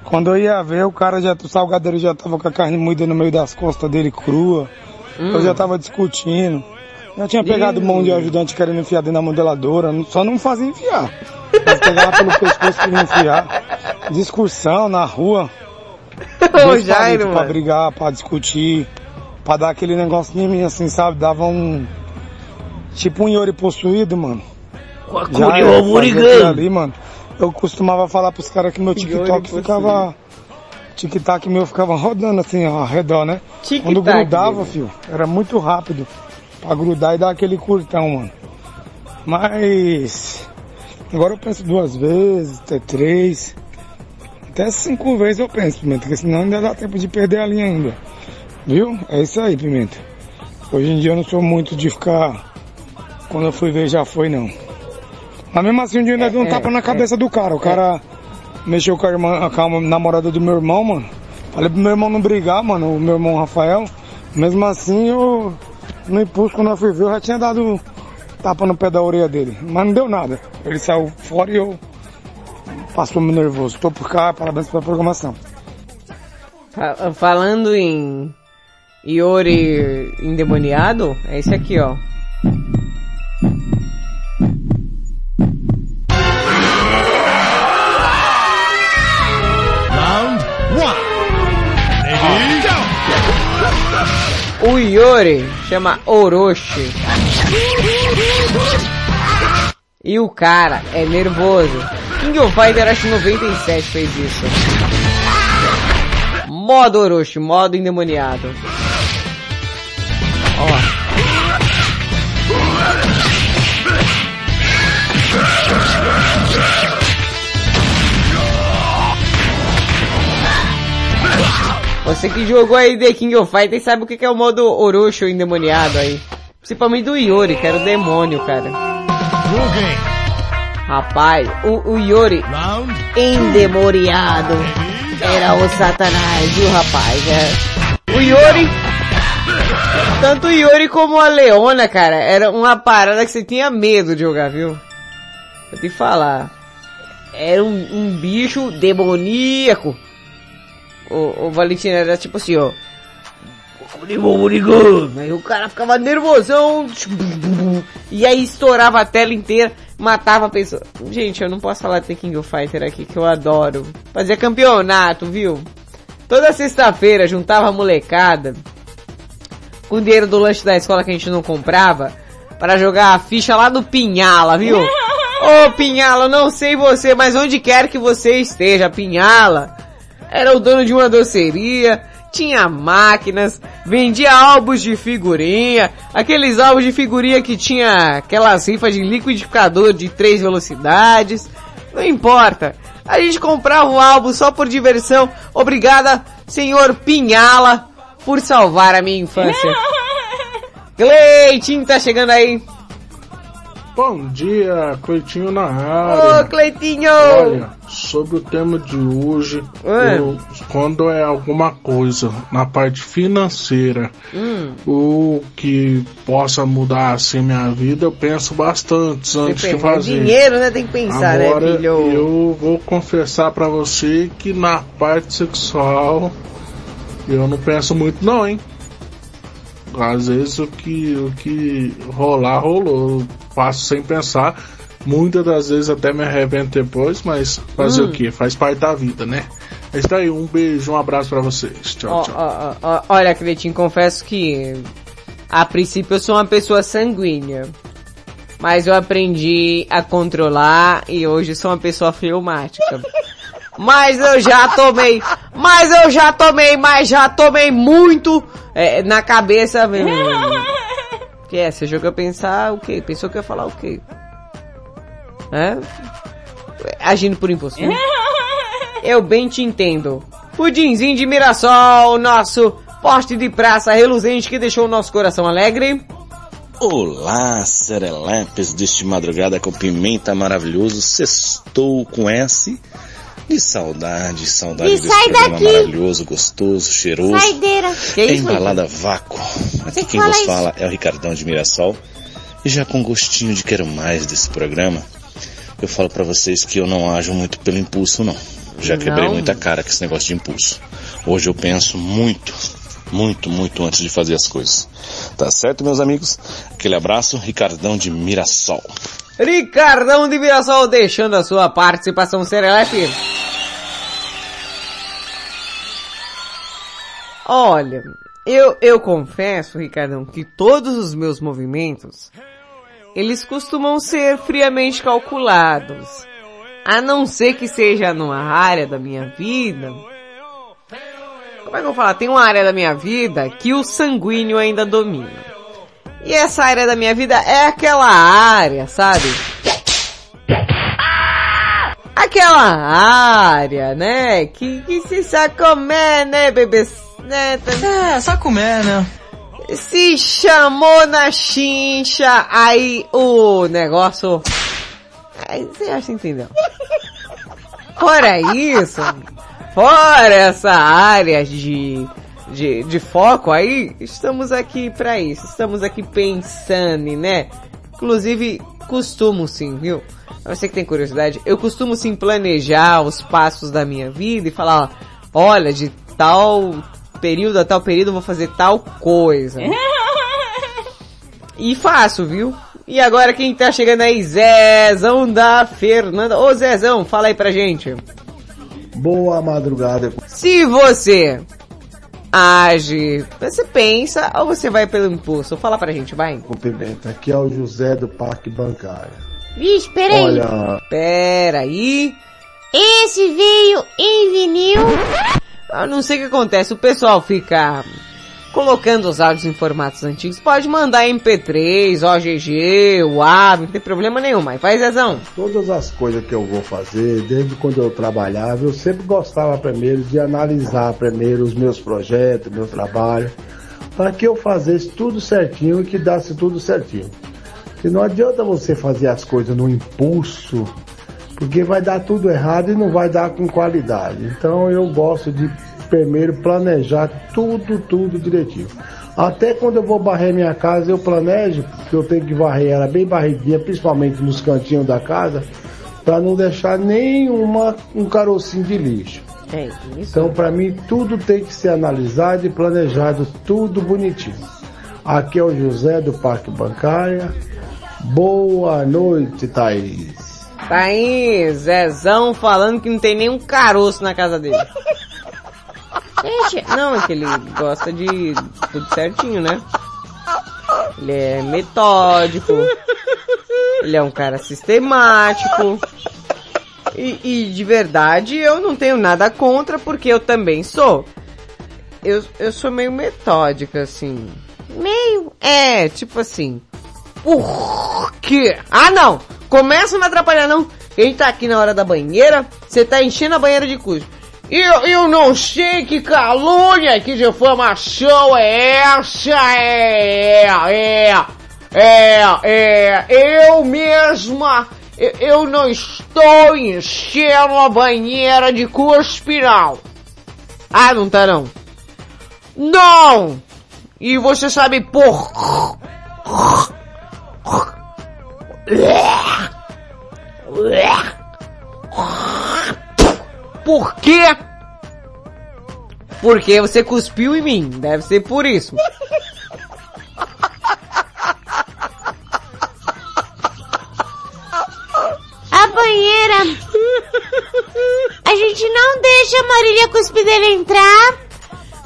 quando eu ia ver o cara já, o salgadeiro já tava com a carne moída no meio das costas dele crua. Hum. Eu já tava discutindo. Já tinha pegado mão de ajudante querendo enfiar dentro da modeladora, só não fazia enfiar. Mas pegava pelo pescoço e enfiar. Discussão na rua. Ô, Dois Jairo, pra mano. brigar, pra discutir, pra dar aquele negócio em mim assim, sabe? Dava um. Tipo um Yori possuído, mano. Já era, fazia ali, mano. Eu costumava falar pros caras que meu TikTok ficava. Tic-tac meu ficava rodando assim ó, ao redor, né? Quando grudava, filho, era muito rápido. Pra grudar e dar aquele curtão, mano. Mas. Agora eu penso duas vezes, até três. Até cinco vezes eu penso, Pimenta, porque senão ainda dá tempo de perder a linha ainda. Viu? É isso aí, Pimenta. Hoje em dia eu não sou muito de ficar. Quando eu fui ver já foi não. Mas mesmo assim um dia ainda deu um É, tapa é, na cabeça do cara. O cara mexeu com a, irmã, com a namorada do meu irmão, mano. Falei pro meu irmão não brigar, mano, o meu irmão Rafael. Mesmo assim eu. No impulso quando eu fui ver, eu já tinha dado tapa no pé da orelha dele. Mas não deu nada. Ele saiu fora e eu. Passou me nervoso. Tô por cá, parabéns pela programação. Fa- Falando em Iori endemoniado, é esse aqui, ó. O Iori chama Orochi. E o cara é nervoso. King of Fighter acho que 97 fez isso. Modo Orochi, modo endemoniado. Você que jogou aí The King of Fighters sabe o que é o modo Orochi endemoniado aí. Principalmente do Yori, que era o demônio, cara. Rapaz, o, o Yori endemoniado era o satanás, viu rapaz? É. O Yori, tanto o Yori como a Leona, cara, era uma parada que você tinha medo de jogar, viu? Vou te falar. Era um, um bicho demoníaco. O, o Valentino era tipo assim, ó. Aí o cara ficava nervosão. E aí estourava a tela inteira, matava a pessoa. Gente, eu não posso falar de The King of Fighter aqui, que eu adoro. Fazia campeonato, viu? Toda sexta-feira juntava a molecada com o dinheiro do lanche da escola que a gente não comprava para jogar a ficha lá no Pinhala, viu? Ô Pinhala, eu não sei você, mas onde quer que você esteja, Pinhala era o dono de uma doceria, tinha máquinas, vendia álbuns de figurinha, aqueles álbuns de figurinha que tinha aquelas rifas de liquidificador de três velocidades, não importa. A gente comprava um álbum só por diversão. Obrigada, senhor Pinhala, por salvar a minha infância. Cleitinho tá chegando aí. Bom dia, Cleitinho na área. Ô, Cleitinho! Olha, sobre o tema de hoje, eu- quando é alguma coisa na parte financeira, Hum, o que possa mudar assim minha vida, eu penso bastante antes de fazer. Dinheiro, né? Tem que pensar, Agora, né, filho? eu vou confessar pra você que na parte sexual eu não penso muito não, hein? Às vezes o que, o que rolar, rolou. Faço sem pensar. Muitas das vezes até me arrependo depois, mas fazer Hum. o que? Faz parte da vida, né? É isso aí, um beijo, um abraço pra vocês. Tchau, Ó, tchau. ó, ó, olha, Cretinho, confesso que a princípio eu sou uma pessoa sanguínea. Mas eu aprendi a controlar e hoje sou uma pessoa fleumática. Mas eu já tomei, mas eu já tomei, mas já tomei muito é, na cabeça mesmo. Que é, você jogou a pensar o quê? Pensou que eu ia falar o quê? né? Agindo por impulso. viu? Eu bem te entendo. Pudinzinho de Mirassol, nosso poste de praça reluzente que deixou o nosso coração alegre. Olá, serelepes deste madrugada com pimenta maravilhoso. Sextou com S. De saudade, saudade E desse programa daqui. maravilhoso, gostoso, cheiroso. Saideira. é embalada a vácuo. Aqui quem fala vos isso? fala é o Ricardão de Mirassol. E já com gostinho de quero mais desse programa, eu falo pra vocês que eu não ajo muito pelo impulso, não. Já quebrei Não? muita cara com esse negócio de impulso. Hoje eu penso muito, muito, muito antes de fazer as coisas. Tá certo, meus amigos? Aquele abraço, Ricardão de Mirassol. Ricardão de Mirassol deixando a sua participação serelepe. Olha, eu, eu confesso, Ricardão, que todos os meus movimentos, eles costumam ser friamente calculados. A não ser que seja numa área da minha vida. Como é que eu vou falar? Tem uma área da minha vida que o sanguíneo ainda domina. E essa área da minha vida é aquela área, sabe? Aquela área, né? Que, que se sacomé, né, bebê? Né? É, sacomé, né? Se chamou na chincha, aí o negócio... Aí você acha que entendeu? Fora isso, fora essa área de, de, de foco aí, estamos aqui pra isso. Estamos aqui pensando, né? Inclusive, costumo sim, viu? Pra Você que tem curiosidade, eu costumo sim planejar os passos da minha vida e falar, ó, olha, de tal período a tal período eu vou fazer tal coisa. E faço, viu? E agora quem tá chegando aí, Zezão da Fernanda. Ô Zezão, fala aí pra gente. Boa madrugada. Se você age, você pensa ou você vai pelo impulso? Fala pra gente, vai. Com pimenta. Aqui é o José do Parque Bancário. Vixe, peraí. Olha, Pera aí. Esse veio em vinil. Eu não sei o que acontece, o pessoal fica colocando os áudios em formatos antigos. Pode mandar MP3, OGG, WAV, não tem problema nenhum, mas faz Zezão. todas as coisas que eu vou fazer, desde quando eu trabalhava, eu sempre gostava primeiro de analisar primeiro os meus projetos, meu trabalho, para que eu fazesse tudo certinho e que desse tudo certinho. Que não adianta você fazer as coisas no impulso, porque vai dar tudo errado e não vai dar com qualidade. Então eu gosto de primeiro planejar tudo, tudo direitinho. Até quando eu vou varrer minha casa, eu planejo, porque eu tenho que varrer ela bem varridinha, principalmente nos cantinhos da casa, para não deixar nenhuma um carocinho de lixo. É. Então, para mim, tudo tem que ser analisado e planejado, tudo bonitinho. Aqui é o José do Parque Bancária. Boa noite, Thaís. Aí, Zezão falando que não tem nenhum caroço na casa dele. Não, é que ele gosta de tudo certinho, né? Ele é metódico. Ele é um cara sistemático. E, e de verdade eu não tenho nada contra porque eu também sou. Eu, eu sou meio metódica, assim. Meio? É, tipo assim. Por quê? Ah não! Começa a me atrapalhar não. Quem tá aqui na hora da banheira, você tá enchendo a banheira de cujo. Eu, eu não sei que calúnia, que difamação é essa, é, é, é, é, eu mesma, eu, eu não estou enchendo a banheira de cuspe, não. Ah, não tá não? Não! E você sabe por... Por quê? Porque você cuspiu em mim. Deve ser por isso. A banheira. A gente não deixa a Marília Cuspideira entrar.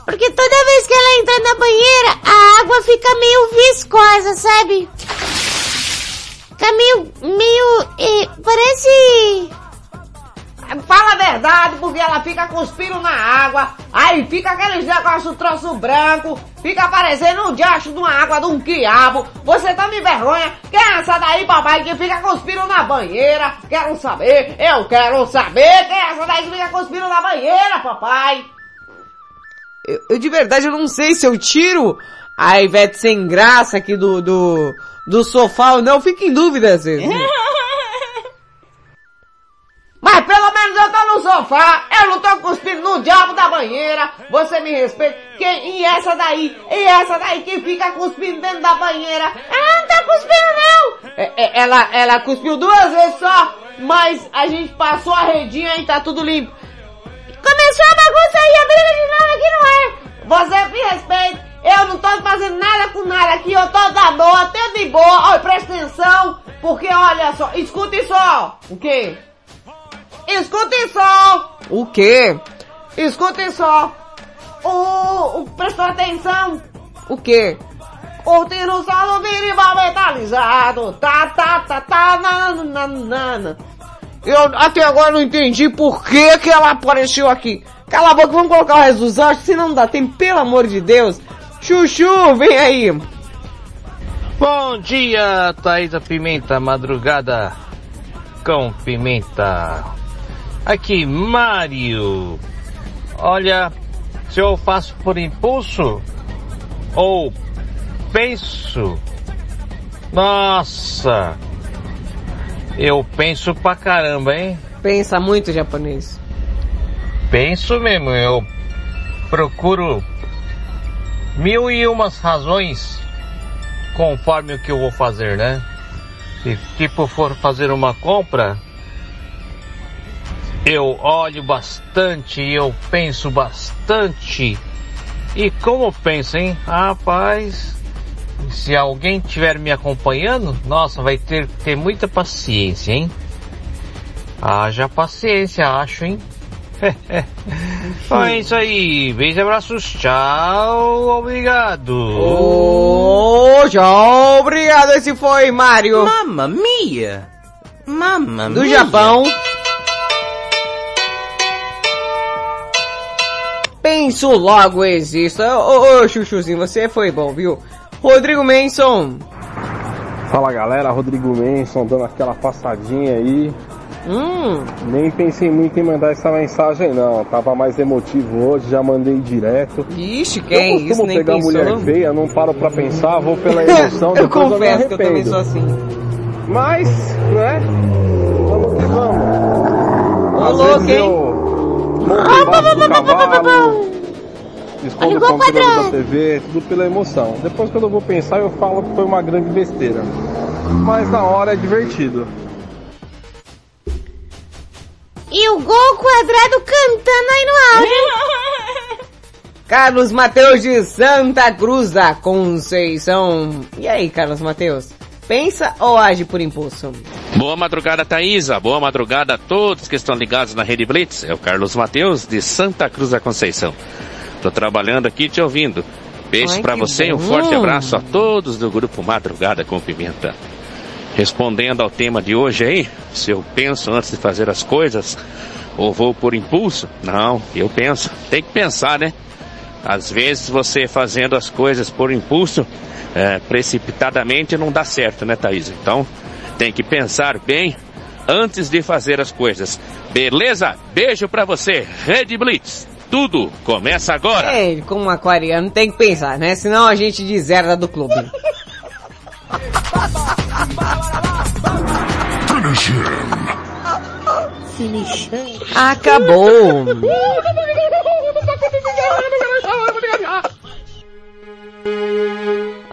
Porque toda vez que ela entra na banheira, a água fica meio viscosa, sabe? Fica meio. meio. eh, parece. Fala a verdade, porque ela fica cuspindo na água, aí fica aqueles negócio troço branco, fica parecendo um diacho de uma água de um quiabo. Você tá me vergonha? Quem é essa daí, papai, que fica cuspindo na banheira? Quero saber, eu quero saber quem é essa daí que fica cuspindo na banheira, papai. Eu, eu de verdade eu não sei se eu tiro a Ivete sem graça aqui do, do, do sofá ou não, fico em dúvida às vezes. Eu tô no sofá, eu não tô cuspindo no diabo da banheira, você me respeita. Quem, e essa daí, e essa daí que fica cuspindo dentro da banheira, ela não tá cuspindo não! É, é, ela, ela cuspiu duas vezes só, mas a gente passou a redinha e tá tudo limpo. Começou a bagunça aí, a briga de novo aqui não é? Você me respeita, eu não tô fazendo nada com nada aqui, eu tô da boa, tô de boa, olha, presta atenção, porque olha só, escute só, o quê? Escutem só! O quê? Escutem só! O, o prestou atenção? O quê? O dinossauro minimal metalizado! Tá, tá, tá, tá, na, na, na, na. Eu até agora não entendi por que que ela apareceu aqui. Cala a boca, vamos colocar o resto dos anjos, se não dá tempo, pelo amor de Deus. Chuchu, vem aí. Bom dia, Thaisa Pimenta, madrugada com pimenta. Aqui, Mário. Olha, se eu faço por impulso ou penso, nossa, eu penso pra caramba, hein? Pensa muito japonês. Penso mesmo, eu procuro mil e umas razões conforme o que eu vou fazer, né? Se tipo for fazer uma compra, eu olho bastante, eu penso bastante. E como penso, hein? Rapaz, se alguém estiver me acompanhando, nossa, vai ter que ter muita paciência, hein? Haja paciência, acho, hein? Bom, é isso aí. Beijos e abraços. Tchau. Obrigado. Oh, tchau. Obrigado. Esse foi Mário. Mamma mia. Mamma Do mia. Japão. Penso logo existo. Ô, ô, Chuchuzinho, você foi bom, viu? Rodrigo Manson. Fala galera, Rodrigo Menson dando aquela passadinha aí. Hum. Nem pensei muito em mandar essa mensagem não, tava mais emotivo hoje, já mandei direto. Ixi, quem? eu Isso costumo nem pegar pensou. mulher feia, não paro pra pensar, vou pela emoção, eu depois confesso eu que eu também sou assim. Mas, né? Vamos que vamos. Ô, louco, hein? eu embaixo do cavalo, escondo o controle da TV, tudo pela emoção. Depois quando eu vou pensar eu falo que foi uma grande besteira. Mas na hora é divertido. E o gol quadrado cantando aí no áudio. Carlos Mateus de Santa Cruz da Conceição. E aí, Carlos Mateus? Pensa ou age por impulso? Boa madrugada, Thaisa. Boa madrugada a todos que estão ligados na Rede Blitz. É o Carlos Mateus, de Santa Cruz da Conceição. Tô trabalhando aqui te ouvindo. Beijo que você e um forte abraço a todos do grupo Madrugada com Pimenta. Respondendo ao tema de hoje aí, se eu penso antes de fazer as coisas, ou vou por impulso? Não, eu penso. Tem que pensar, né? Às vezes você fazendo as coisas por impulso, é, precipitadamente não dá certo, né, Thaís? Então, tem que pensar bem antes de fazer as coisas. Beleza? Beijo pra você, Red Blitz. Tudo começa agora. É, como um aquariano tem que pensar, né? Senão a gente deserta do clube. Acabou.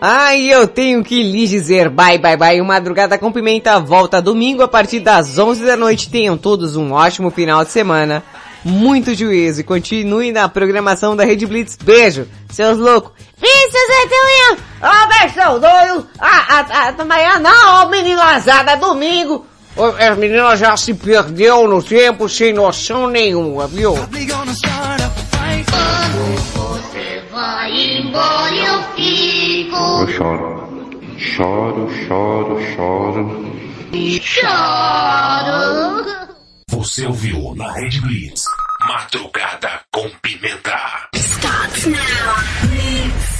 Ai, eu tenho que lhes dizer bye bye bye. Madrugada com Pimenta volta domingo a partir das 11 da noite. Tenham todos um ótimo final de semana. Muito juízo e continue na programação da Rede Blitz. Beijo, seus loucos. Telinha! Ah, velho, seu doido! Ah, ah, ah, amanhã não, ô menino lazada, domingo! Ô, A menina já se perdeu no tempo sem noção nenhuma, viu? Você vai embora, eu fico. Eu choro. Choro, choro, choro. Choro. Você ouviu na Rede Blitz. Madrugada com pimenta. Starts now.